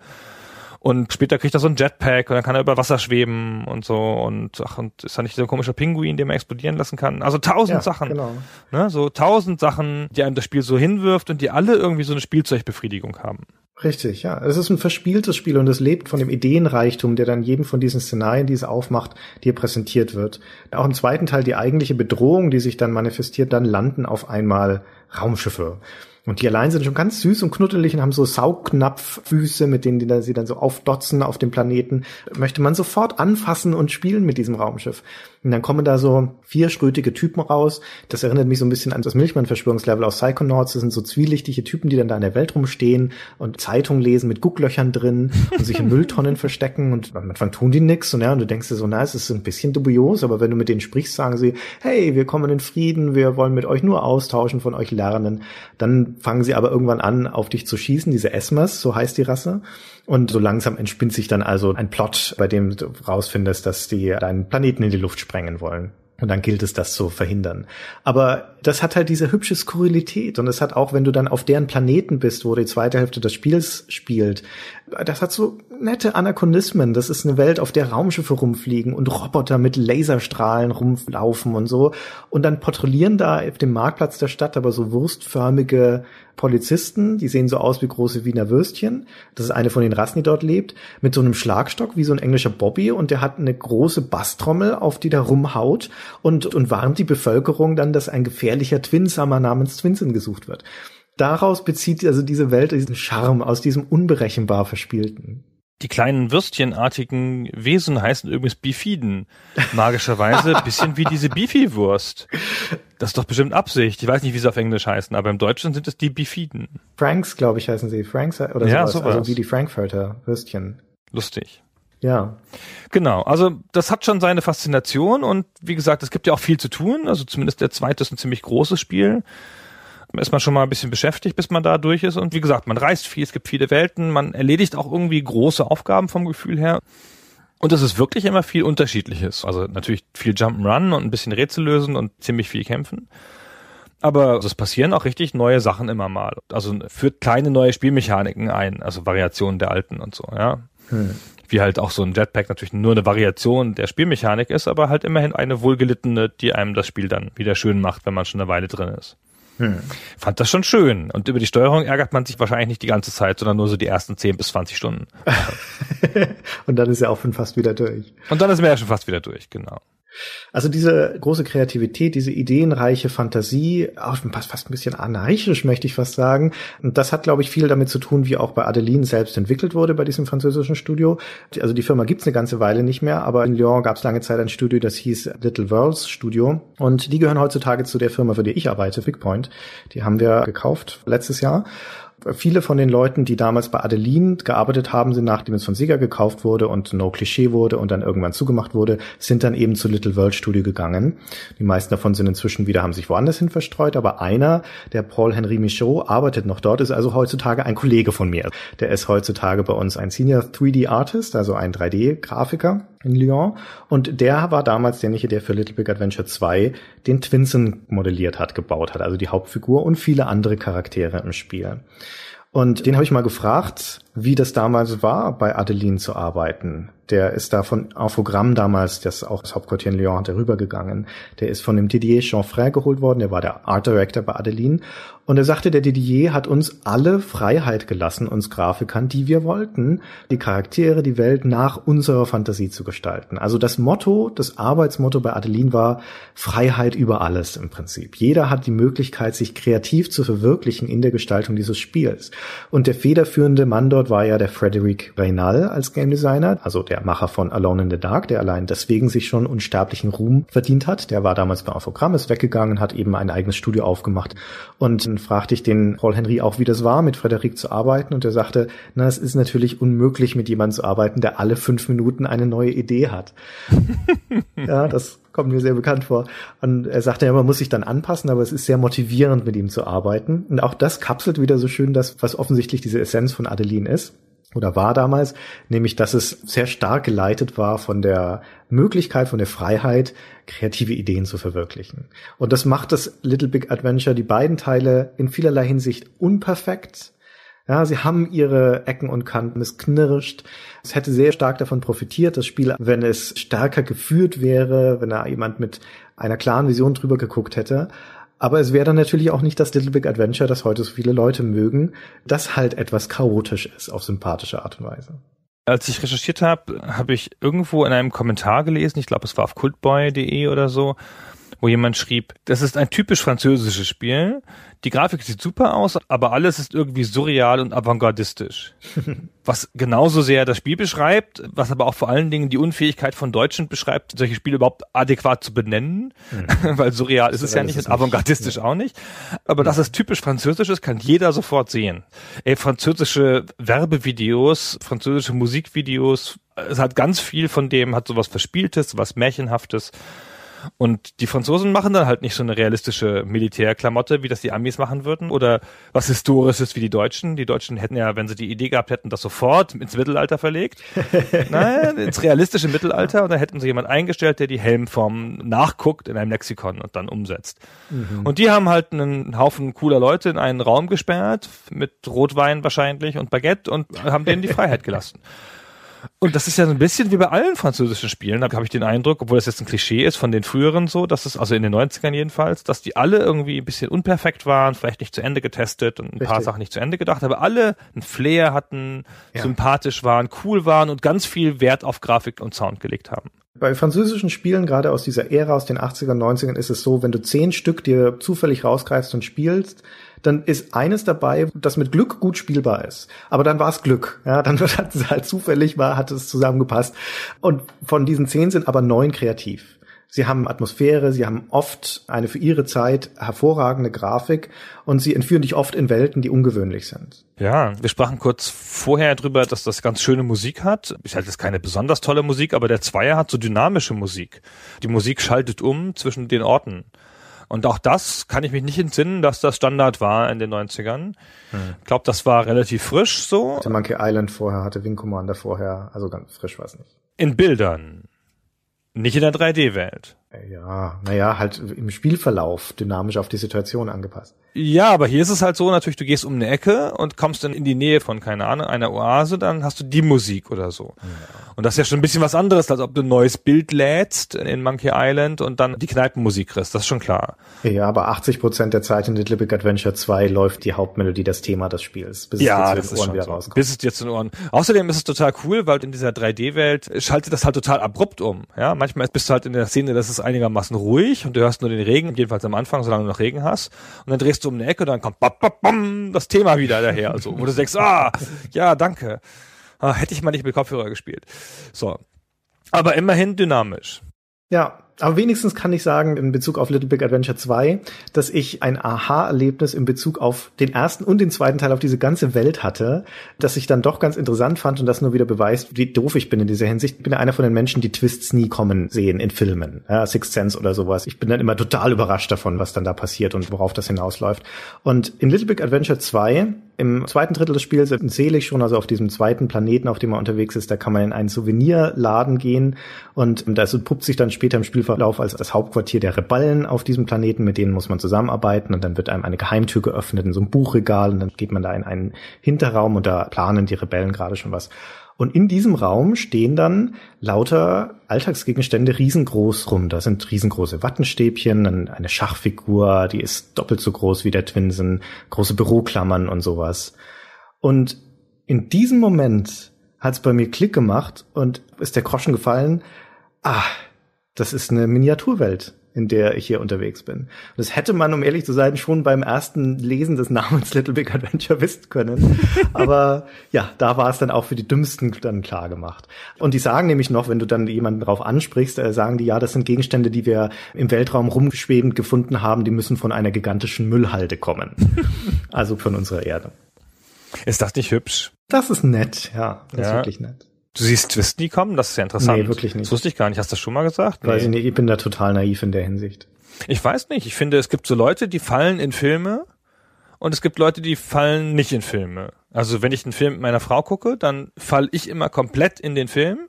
Und später kriegt er so ein Jetpack und dann kann er über Wasser schweben und so und ach, und ist da nicht so ein komischer Pinguin, den man explodieren lassen kann. Also tausend Ja, Sachen. genau. Ne? So tausend Sachen, die einem das Spiel so hinwirft und die alle irgendwie so eine Spielzeugbefriedigung haben. Richtig, ja. Es ist ein verspieltes Spiel und es lebt von dem Ideenreichtum, der dann jedem von diesen Szenarien, die es aufmacht, dir präsentiert wird. Auch im zweiten Teil die eigentliche Bedrohung, die sich dann manifestiert, dann landen auf einmal Raumschiffe. Und die allein sind schon ganz süß und knuddelig und haben so Saugnapffüße, mit denen die dann, sie dann so aufdotzen auf dem Planeten. Möchte man sofort anfassen und spielen mit diesem Raumschiff. Und dann kommen da so vier schrötige Typen raus. Das erinnert mich so ein bisschen an das Milchmann-Verschwörungslevel aus Psychonauts. Das sind so zwielichtige Typen, die dann da in der Welt rumstehen und Zeitung lesen mit Gucklöchern drin und sich in *laughs* Mülltonnen verstecken. Und am Anfang tun die nix. Und ja, und du denkst dir so, na, es ist ein bisschen dubios, aber wenn du mit denen sprichst, sagen sie, hey, wir kommen in Frieden, wir wollen mit euch nur austauschen, von euch lernen. Dann fangen sie aber irgendwann an, auf dich zu schießen, diese Esmers, so heißt die Rasse. Und so langsam entspinnt sich dann also ein Plot, bei dem du rausfindest, dass die deinen Planeten in die Luft sprengen wollen. Und dann gilt es, das zu verhindern. Aber das hat halt diese hübsche Skurrilität. Und es hat auch, wenn du dann auf deren Planeten bist, wo die zweite Hälfte des Spiels spielt, das hat so nette Anachronismen. Das ist eine Welt, auf der Raumschiffe rumfliegen und Roboter mit Laserstrahlen rumlaufen und so. Und dann patrouillieren da auf dem Marktplatz der Stadt aber so wurstförmige Polizisten, die sehen so aus wie große Wiener Würstchen. Das ist eine von den Rassen, die dort lebt, mit so einem Schlagstock wie so ein englischer Bobby und der hat eine große Basstrommel, auf die der rumhaut und, und warnt die Bevölkerung dann, dass ein gefährlicher Twinsammer namens Twinsen gesucht wird. Daraus bezieht also diese Welt diesen Charme aus diesem unberechenbar Verspielten. Die kleinen würstchenartigen Wesen heißen übrigens Bifiden. Magischerweise *laughs* bisschen wie diese Bifi-Wurst. Das ist doch bestimmt Absicht. Ich weiß nicht, wie sie auf Englisch heißen, aber im Deutschen sind es die Bifiden. Franks, glaube ich, heißen sie. Franks oder Ja, sowas. sowas. Also wie die Frankfurter Würstchen. Lustig. Ja. Genau, also das hat schon seine Faszination und wie gesagt, es gibt ja auch viel zu tun. Also zumindest der zweite ist ein ziemlich großes Spiel. Ist man schon mal ein bisschen beschäftigt, bis man da durch ist. Und wie gesagt, man reist viel, es gibt viele Welten, man erledigt auch irgendwie große Aufgaben vom Gefühl her. Und es ist wirklich immer viel Unterschiedliches. Also natürlich viel Jump'n'Run und ein bisschen Rätsel lösen und ziemlich viel kämpfen. Aber es passieren auch richtig neue Sachen immer mal. Also führt kleine neue Spielmechaniken ein, also Variationen der alten und so, ja. Wie halt auch so ein Jetpack natürlich nur eine Variation der Spielmechanik ist, aber halt immerhin eine wohlgelittene, die einem das Spiel dann wieder schön macht, wenn man schon eine Weile drin ist. Fand das schon schön. Und über die Steuerung ärgert man sich wahrscheinlich nicht die ganze Zeit, sondern nur so die ersten 10 bis 20 Stunden. *laughs* Und dann ist er auch schon fast wieder durch. Und dann ist man ja schon fast wieder durch, genau. Also diese große Kreativität, diese ideenreiche Fantasie, auch fast, ein bisschen anarchisch, möchte ich fast sagen. Und das hat, glaube ich, viel damit zu tun, wie auch bei Adeline selbst entwickelt wurde bei diesem französischen Studio. Also die Firma gibt's eine ganze Weile nicht mehr, aber in Lyon gab's lange Zeit ein Studio, das hieß Little Worlds Studio. Und die gehören heutzutage zu der Firma, für die ich arbeite, Big Point. Die haben wir gekauft letztes Jahr. Viele von den Leuten, die damals bei Adeline gearbeitet haben, sind nachdem es von Sega gekauft wurde und No Cliché wurde und dann irgendwann zugemacht wurde, sind dann eben zu Little World Studio gegangen. Die meisten davon sind inzwischen wieder, haben sich woanders hin verstreut, aber einer, der Paul-Henri Michaud, arbeitet noch dort, ist also heutzutage ein Kollege von mir. Der ist heutzutage bei uns ein Senior 3D Artist, also ein 3D-Grafiker in Lyon. Und der war damals derjenige, der für Little Big Adventure 2 den Twinsen modelliert hat, gebaut hat, also die Hauptfigur und viele andere Charaktere im Spiel. Und den habe ich mal gefragt, wie das damals war, bei Adeline zu arbeiten. Der ist da von Infogramm damals, das auch das Hauptquartier in Lyon hatte, rübergegangen. Der ist von dem Didier Chanfray geholt worden, der war der Art Director bei Adeline. Und er sagte, der Didier hat uns alle Freiheit gelassen, uns Grafikern, die wir wollten, die Charaktere, die Welt nach unserer Fantasie zu gestalten. Also das Motto, das Arbeitsmotto bei Adeline war Freiheit über alles im Prinzip. Jeder hat die Möglichkeit, sich kreativ zu verwirklichen in der Gestaltung dieses Spiels. Und der federführende Mann dort war ja der Frederic Reynal als Game Designer, also der der Macher von Alone in the Dark, der allein deswegen sich schon unsterblichen Ruhm verdient hat. Der war damals bei Infogramm, ist weggegangen, hat eben ein eigenes Studio aufgemacht. Und dann fragte ich den Paul Henry auch, wie das war, mit Frederik zu arbeiten. Und er sagte, na, es ist natürlich unmöglich, mit jemandem zu arbeiten, der alle fünf Minuten eine neue Idee hat. *laughs* ja, das kommt mir sehr bekannt vor. Und er sagte ja, man muss sich dann anpassen, aber es ist sehr motivierend, mit ihm zu arbeiten. Und auch das kapselt wieder so schön das, was offensichtlich diese Essenz von Adeline ist oder war damals, nämlich dass es sehr stark geleitet war von der Möglichkeit, von der Freiheit, kreative Ideen zu verwirklichen. Und das macht das Little Big Adventure, die beiden Teile, in vielerlei Hinsicht unperfekt. Ja, sie haben ihre Ecken und Kanten, es knirscht. Es hätte sehr stark davon profitiert, das Spiel, wenn es stärker geführt wäre, wenn da jemand mit einer klaren Vision drüber geguckt hätte. Aber es wäre dann natürlich auch nicht das Little Big Adventure, das heute so viele Leute mögen, das halt etwas chaotisch ist auf sympathische Art und Weise. Als ich recherchiert habe, habe ich irgendwo in einem Kommentar gelesen, ich glaube, es war auf cultboy.de oder so, wo jemand schrieb, das ist ein typisch französisches Spiel. Die Grafik sieht super aus, aber alles ist irgendwie surreal und avantgardistisch. *laughs* was genauso sehr das Spiel beschreibt, was aber auch vor allen Dingen die Unfähigkeit von Deutschen beschreibt, solche Spiele überhaupt adäquat zu benennen, mhm. *laughs* weil surreal ist es ja nicht und avantgardistisch ja. auch nicht. Aber ja. dass es typisch französisch ist, kann jeder sofort sehen. Ey, französische Werbevideos, französische Musikvideos, es hat ganz viel von dem, hat sowas Verspieltes, was Märchenhaftes. Und die Franzosen machen dann halt nicht so eine realistische Militärklamotte, wie das die Amis machen würden, oder was Historisches wie die Deutschen. Die Deutschen hätten ja, wenn sie die Idee gehabt hätten, das sofort ins Mittelalter verlegt. *laughs* Nein, ins realistische Mittelalter. Und da hätten sie jemand eingestellt, der die Helmform nachguckt in einem Lexikon und dann umsetzt. Mhm. Und die haben halt einen Haufen cooler Leute in einen Raum gesperrt, mit Rotwein wahrscheinlich und Baguette und haben denen die Freiheit gelassen. Und das ist ja so ein bisschen wie bei allen französischen Spielen, da habe ich den Eindruck, obwohl das jetzt ein Klischee ist von den früheren so, dass es, also in den 90ern jedenfalls, dass die alle irgendwie ein bisschen unperfekt waren, vielleicht nicht zu Ende getestet und ein Richtig. paar Sachen nicht zu Ende gedacht, aber alle ein Flair hatten, ja. sympathisch waren, cool waren und ganz viel Wert auf Grafik und Sound gelegt haben. Bei französischen Spielen, gerade aus dieser Ära aus den 80ern, 90ern, ist es so, wenn du zehn Stück dir zufällig rausgreifst und spielst, dann ist eines dabei, das mit Glück gut spielbar ist. Aber dann war es Glück. Ja, dann *laughs* hat es halt zufällig war, hat es zusammengepasst. Und von diesen zehn sind aber neun kreativ. Sie haben Atmosphäre, sie haben oft eine für ihre Zeit hervorragende Grafik und sie entführen dich oft in Welten, die ungewöhnlich sind. Ja, wir sprachen kurz vorher drüber, dass das ganz schöne Musik hat. Ich halte es keine besonders tolle Musik, aber der Zweier hat so dynamische Musik. Die Musik schaltet um zwischen den Orten. Und auch das kann ich mich nicht entsinnen, dass das Standard war in den 90ern. Hm. Ich glaube, das war relativ frisch so. Hatte Monkey Island vorher, hatte Wing Commander vorher, also ganz frisch war es nicht. In Bildern. Nicht in der 3D-Welt. Ja, naja, halt im Spielverlauf dynamisch auf die Situation angepasst. Ja, aber hier ist es halt so, natürlich, du gehst um eine Ecke und kommst dann in die Nähe von, keine Ahnung, einer Oase, dann hast du die Musik oder so. Ja. Und das ist ja schon ein bisschen was anderes, als ob du ein neues Bild lädst in Monkey Island und dann die Kneipenmusik kriegst, das ist schon klar. Ja, aber 80 Prozent der Zeit in Little Big Adventure 2 läuft die Hauptmelodie, das Thema des Spiels, bis ja, es dir zu den Ohren wieder so. rauskommt. Bis es dir zu den Ohren. Außerdem ist es total cool, weil in dieser 3D-Welt schaltet das halt total abrupt um. Ja, manchmal bist du halt in der Szene, das ist einigermaßen ruhig und du hörst nur den Regen, jedenfalls am Anfang, solange du noch Regen hast. Und dann drehst du um eine Ecke und dann kommt bap, bap, bam, das Thema wieder daher. Also, wo du denkst, ah, ja, danke. Ah, hätte ich mal nicht mit Kopfhörer gespielt. So. Aber immerhin dynamisch. Ja, aber wenigstens kann ich sagen, in Bezug auf Little Big Adventure 2, dass ich ein Aha-Erlebnis in Bezug auf den ersten und den zweiten Teil auf diese ganze Welt hatte, dass ich dann doch ganz interessant fand und das nur wieder beweist, wie doof ich bin in dieser Hinsicht. Ich bin einer von den Menschen, die Twists nie kommen sehen in Filmen. Ja, Sixth Sense oder sowas. Ich bin dann immer total überrascht davon, was dann da passiert und worauf das hinausläuft. Und in Little Big Adventure 2 im zweiten Drittel des Spiels sehe ich schon, also auf diesem zweiten Planeten, auf dem man unterwegs ist, da kann man in einen Souvenirladen gehen und das puppt sich dann später im Spielverlauf als das Hauptquartier der Rebellen auf diesem Planeten, mit denen muss man zusammenarbeiten und dann wird einem eine Geheimtür geöffnet in so einem Buchregal und dann geht man da in einen Hinterraum und da planen die Rebellen gerade schon was. Und in diesem Raum stehen dann lauter Alltagsgegenstände riesengroß rum. Da sind riesengroße Wattenstäbchen, eine Schachfigur, die ist doppelt so groß wie der Twinsen, große Büroklammern und sowas. Und in diesem Moment hat es bei mir Klick gemacht und ist der Groschen gefallen. Ah, das ist eine Miniaturwelt. In der ich hier unterwegs bin. Das hätte man, um ehrlich zu sein, schon beim ersten Lesen des Namens *laughs* Little Big Adventure wissen können. Aber ja, da war es dann auch für die Dümmsten dann klar gemacht. Und die sagen nämlich noch, wenn du dann jemanden darauf ansprichst, äh, sagen die, ja, das sind Gegenstände, die wir im Weltraum rumschwebend gefunden haben, die müssen von einer gigantischen Müllhalde kommen. *laughs* also von unserer Erde. Ist das nicht hübsch? Das ist nett, ja. Das Ja. ist wirklich nett. Du siehst Twist nie kommen? Das ist ja interessant. Nee, wirklich nicht. Das wusste ich gar nicht. Hast du das schon mal gesagt? Weiß ich nicht, ich bin da total naiv in der Hinsicht. Ich weiß nicht. Ich finde, es gibt so Leute, die fallen in Filme und es gibt Leute, die fallen nicht in Filme. Also wenn ich einen Film mit meiner Frau gucke, dann falle ich immer komplett in den Film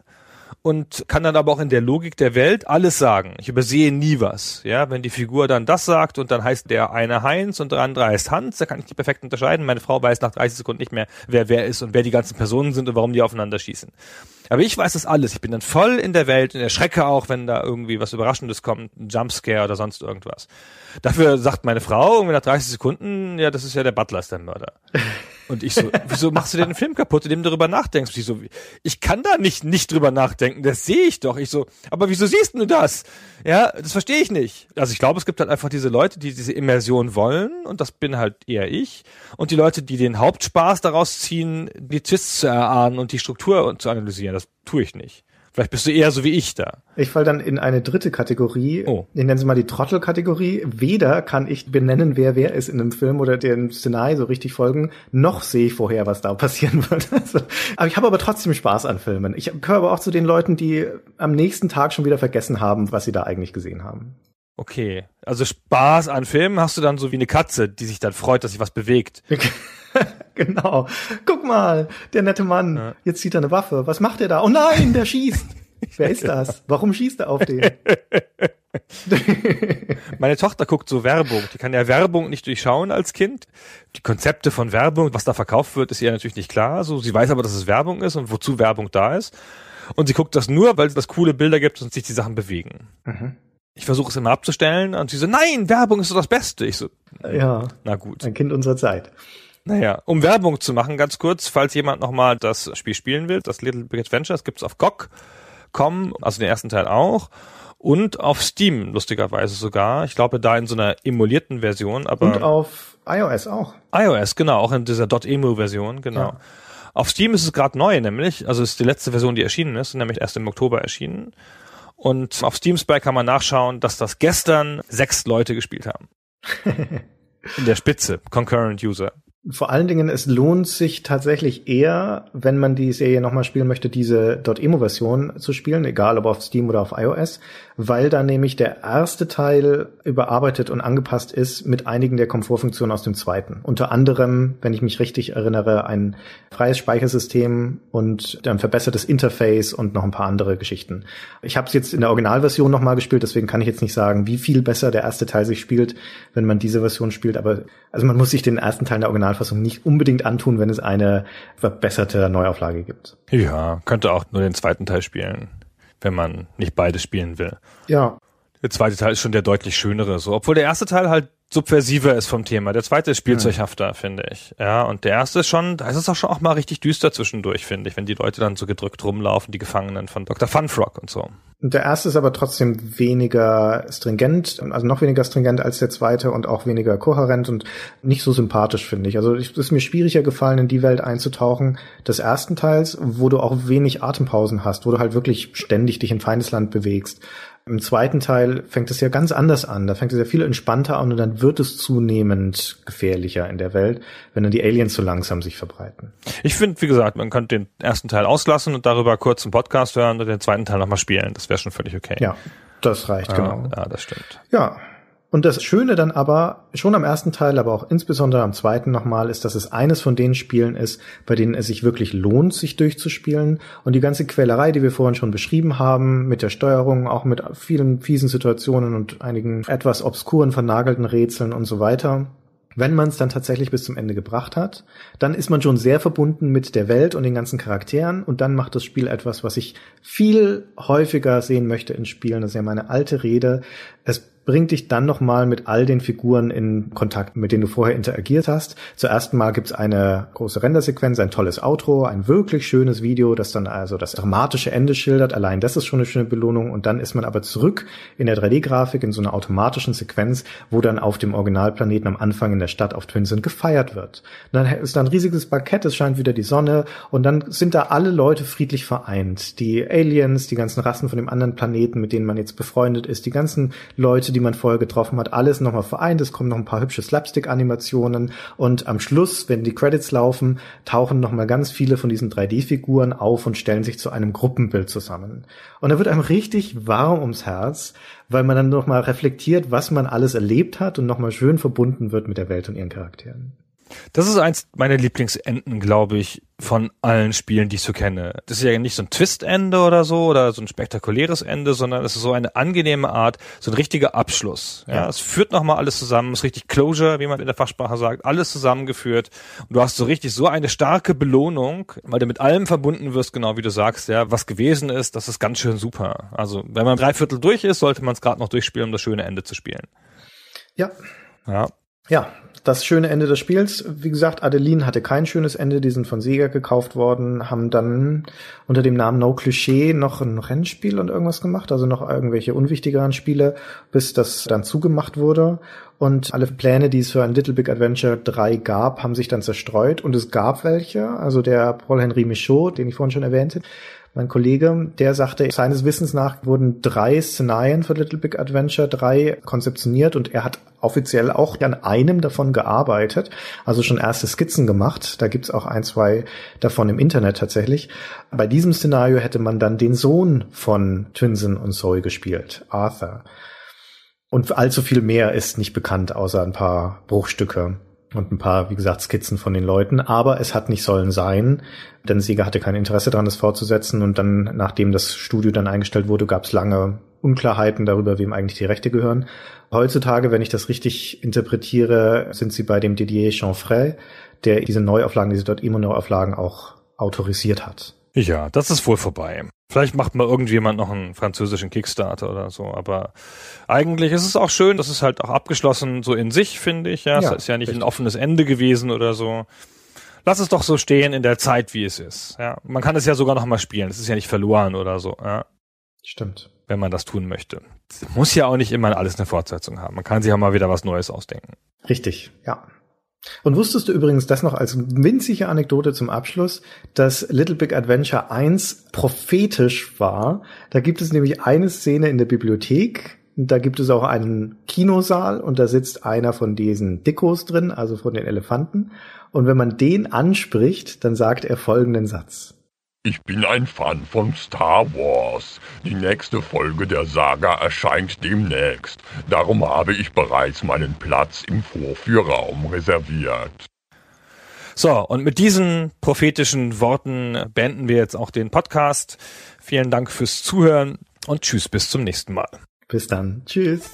und kann dann aber auch in der Logik der Welt alles sagen. Ich übersehe nie was. Ja, wenn die Figur dann das sagt und dann heißt der eine Heinz und der andere heißt Hans, da kann ich die perfekt unterscheiden. Meine Frau weiß nach 30 Sekunden nicht mehr, wer wer ist und wer die ganzen Personen sind und warum die aufeinander schießen. Aber ich weiß das alles. Ich bin dann voll in der Welt und erschrecke auch, wenn da irgendwie was Überraschendes kommt, ein Jumpscare oder sonst irgendwas. Dafür sagt meine Frau irgendwie nach 30 Sekunden, ja, das ist ja der Butler, ist der Mörder. *laughs* Und ich so, wieso machst du denn den Film kaputt, indem du darüber nachdenkst? Ich so, ich kann da nicht nicht drüber nachdenken, das sehe ich doch. Ich so, aber wieso siehst du das? Ja, das verstehe ich nicht. Also ich glaube, es gibt halt einfach diese Leute, die diese Immersion wollen und das bin halt eher ich. Und die Leute, die den Hauptspaß daraus ziehen, die Twists zu erahnen und die Struktur zu analysieren, das tue ich nicht. Vielleicht bist du eher so wie ich da. Ich fall dann in eine dritte Kategorie. Oh. Ich nenne sie mal die Trottel-Kategorie. Weder kann ich benennen, wer wer ist in einem Film oder dem Szenario so richtig folgen, noch sehe ich vorher, was da *laughs* passieren wird. Also, aber ich habe aber trotzdem Spaß an Filmen. Ich gehöre aber auch zu den Leuten, die am nächsten Tag schon wieder vergessen haben, was sie da eigentlich gesehen haben. Okay. Also Spaß an Filmen hast du dann so wie eine Katze, die sich dann freut, dass sich was bewegt. *laughs* *laughs* genau. Guck mal, der nette Mann. Jetzt zieht er eine Waffe. Was macht er da? Oh nein, der schießt. *laughs* Wer ist das? Warum schießt er auf den? *laughs* Meine Tochter guckt so Werbung. Die kann ja Werbung nicht durchschauen als Kind. Die Konzepte von Werbung, was da verkauft wird, ist ihr natürlich nicht klar. So, sie weiß aber, dass es Werbung ist und wozu Werbung da ist. Und sie guckt das nur, weil es das coole Bilder gibt und sich die Sachen bewegen. Ich versuche es immer abzustellen und sie so, nein, Werbung ist so das Beste. Ich so, ja, na gut. ein Kind unserer Zeit. Naja, um Werbung zu machen, ganz kurz, falls jemand nochmal das Spiel spielen will, das Little Big Adventure, das gibt's auf GOG.com, also den ersten Teil auch. Und auf Steam, lustigerweise sogar. Ich glaube, da in so einer emulierten Version, aber Und auf iOS auch. iOS, genau, auch in dieser .emu-Version, genau. Ja. Auf Steam ist es gerade neu, nämlich, also ist die letzte Version, die erschienen ist, nämlich erst im Oktober erschienen. Und auf Steam Spy kann man nachschauen, dass das gestern sechs Leute gespielt haben. *laughs* in der Spitze, Concurrent User. Vor allen Dingen, es lohnt sich tatsächlich eher, wenn man die Serie nochmal spielen möchte, diese .emo-Version zu spielen, egal ob auf Steam oder auf iOS, weil da nämlich der erste Teil überarbeitet und angepasst ist mit einigen der Komfortfunktionen aus dem zweiten. Unter anderem, wenn ich mich richtig erinnere, ein freies Speichersystem und ein verbessertes Interface und noch ein paar andere Geschichten. Ich habe es jetzt in der Originalversion nochmal gespielt, deswegen kann ich jetzt nicht sagen, wie viel besser der erste Teil sich spielt, wenn man diese Version spielt, aber also man muss sich den ersten Teil der Originalfassung nicht unbedingt antun, wenn es eine verbesserte Neuauflage gibt. Ja, könnte auch nur den zweiten Teil spielen, wenn man nicht beides spielen will. Ja, Der zweite Teil ist schon der deutlich schönere, so. Obwohl der erste Teil halt subversiver ist vom Thema. Der zweite ist spielzeughafter, finde ich. Ja, und der erste ist schon, da ist es auch schon auch mal richtig düster zwischendurch, finde ich, wenn die Leute dann so gedrückt rumlaufen, die Gefangenen von Dr. Funfrock und so. Der erste ist aber trotzdem weniger stringent, also noch weniger stringent als der zweite und auch weniger kohärent und nicht so sympathisch, finde ich. Also es ist mir schwieriger gefallen, in die Welt einzutauchen des ersten Teils, wo du auch wenig Atempausen hast, wo du halt wirklich ständig dich in Feindesland bewegst. Im zweiten Teil fängt es ja ganz anders an. Da fängt es ja viel entspannter an und dann wird es zunehmend gefährlicher in der Welt, wenn dann die Aliens so langsam sich verbreiten. Ich finde, wie gesagt, man könnte den ersten Teil auslassen und darüber kurz einen Podcast hören und den zweiten Teil nochmal spielen. Das wäre schon völlig okay. Ja, das reicht, genau. Ja, das stimmt. Ja. Und das Schöne dann aber, schon am ersten Teil, aber auch insbesondere am zweiten nochmal, ist, dass es eines von den Spielen ist, bei denen es sich wirklich lohnt, sich durchzuspielen. Und die ganze Quälerei, die wir vorhin schon beschrieben haben, mit der Steuerung, auch mit vielen fiesen Situationen und einigen etwas obskuren, vernagelten Rätseln und so weiter, wenn man es dann tatsächlich bis zum Ende gebracht hat, dann ist man schon sehr verbunden mit der Welt und den ganzen Charakteren und dann macht das Spiel etwas, was ich viel häufiger sehen möchte in Spielen. Das ist ja meine alte Rede. Es bringt dich dann nochmal mit all den Figuren in Kontakt, mit denen du vorher interagiert hast. Zuerst mal gibt's eine große Rendersequenz, ein tolles Outro, ein wirklich schönes Video, das dann also das dramatische Ende schildert. Allein das ist schon eine schöne Belohnung. Und dann ist man aber zurück in der 3D-Grafik, in so einer automatischen Sequenz, wo dann auf dem Originalplaneten am Anfang in der Stadt auf Twinsen gefeiert wird. Und dann ist da ein riesiges Bankett, es scheint wieder die Sonne und dann sind da alle Leute friedlich vereint. Die Aliens, die ganzen Rassen von dem anderen Planeten, mit denen man jetzt befreundet ist, die ganzen Leute, die man vorher getroffen hat, alles nochmal vereint. Es kommen noch ein paar hübsche Slapstick-Animationen und am Schluss, wenn die Credits laufen, tauchen nochmal ganz viele von diesen 3D-Figuren auf und stellen sich zu einem Gruppenbild zusammen. Und da wird einem richtig warm ums Herz, weil man dann nochmal reflektiert, was man alles erlebt hat und nochmal schön verbunden wird mit der Welt und ihren Charakteren. Das ist eins meiner Lieblingsenden, glaube ich, von allen Spielen, die ich so kenne. Das ist ja nicht so ein Twist-Ende oder so oder so ein spektakuläres Ende, sondern es ist so eine angenehme Art, so ein richtiger Abschluss. Ja, ja. es führt nochmal alles zusammen, es ist richtig Closure, wie man in der Fachsprache sagt, alles zusammengeführt. Und du hast so richtig so eine starke Belohnung, weil du mit allem verbunden wirst, genau wie du sagst, ja, was gewesen ist, das ist ganz schön super. Also, wenn man drei Viertel durch ist, sollte man es gerade noch durchspielen, um das schöne Ende zu spielen. Ja. Ja. Ja, das schöne Ende des Spiels. Wie gesagt, Adeline hatte kein schönes Ende. Die sind von Sega gekauft worden, haben dann unter dem Namen No Cliché noch ein Rennspiel und irgendwas gemacht, also noch irgendwelche unwichtigeren Spiele, bis das dann zugemacht wurde. Und alle Pläne, die es für ein Little Big Adventure 3 gab, haben sich dann zerstreut. Und es gab welche. Also der Paul-Henri Michaud, den ich vorhin schon erwähnte, mein Kollege, der sagte, seines Wissens nach wurden drei Szenarien für Little Big Adventure 3 konzeptioniert und er hat offiziell auch an einem davon gearbeitet, also schon erste Skizzen gemacht. Da gibt's auch ein, zwei davon im Internet tatsächlich. Bei diesem Szenario hätte man dann den Sohn von Twinsen und Zoe gespielt, Arthur. Und allzu viel mehr ist nicht bekannt, außer ein paar Bruchstücke und ein paar, wie gesagt, Skizzen von den Leuten. Aber es hat nicht sollen sein, denn Sieger hatte kein Interesse daran, das fortzusetzen. Und dann, nachdem das Studio dann eingestellt wurde, gab es lange Unklarheiten darüber, wem eigentlich die Rechte gehören. Heutzutage, wenn ich das richtig interpretiere, sind sie bei dem Didier Chanfray, der diese Neuauflagen, diese dort emo Neuauflagen auch autorisiert hat. Ja, das ist wohl vorbei. Vielleicht macht mal irgendjemand noch einen französischen Kickstarter oder so, aber eigentlich ist es auch schön, das ist halt auch abgeschlossen so in sich, finde ich. Ja, ja es ist ja nicht richtig. ein offenes Ende gewesen oder so. Lass es doch so stehen in der Zeit, wie es ist. Ja, man kann es ja sogar noch mal spielen. Es ist ja nicht verloren oder so. Ja. Stimmt. Wenn man das tun möchte. Muss ja auch nicht immer alles eine Fortsetzung haben. Man kann sich auch mal wieder was Neues ausdenken. Richtig, ja. Und wusstest du übrigens das noch als winzige Anekdote zum Abschluss, dass Little Big Adventure 1 prophetisch war? Da gibt es nämlich eine Szene in der Bibliothek, da gibt es auch einen Kinosaal und da sitzt einer von diesen Dickos drin, also von den Elefanten. Und wenn man den anspricht, dann sagt er folgenden Satz. Ich bin ein Fan von Star Wars. Die nächste Folge der Saga erscheint demnächst. Darum habe ich bereits meinen Platz im Vorführraum reserviert. So, und mit diesen prophetischen Worten beenden wir jetzt auch den Podcast. Vielen Dank fürs Zuhören und tschüss bis zum nächsten Mal. Bis dann. Tschüss.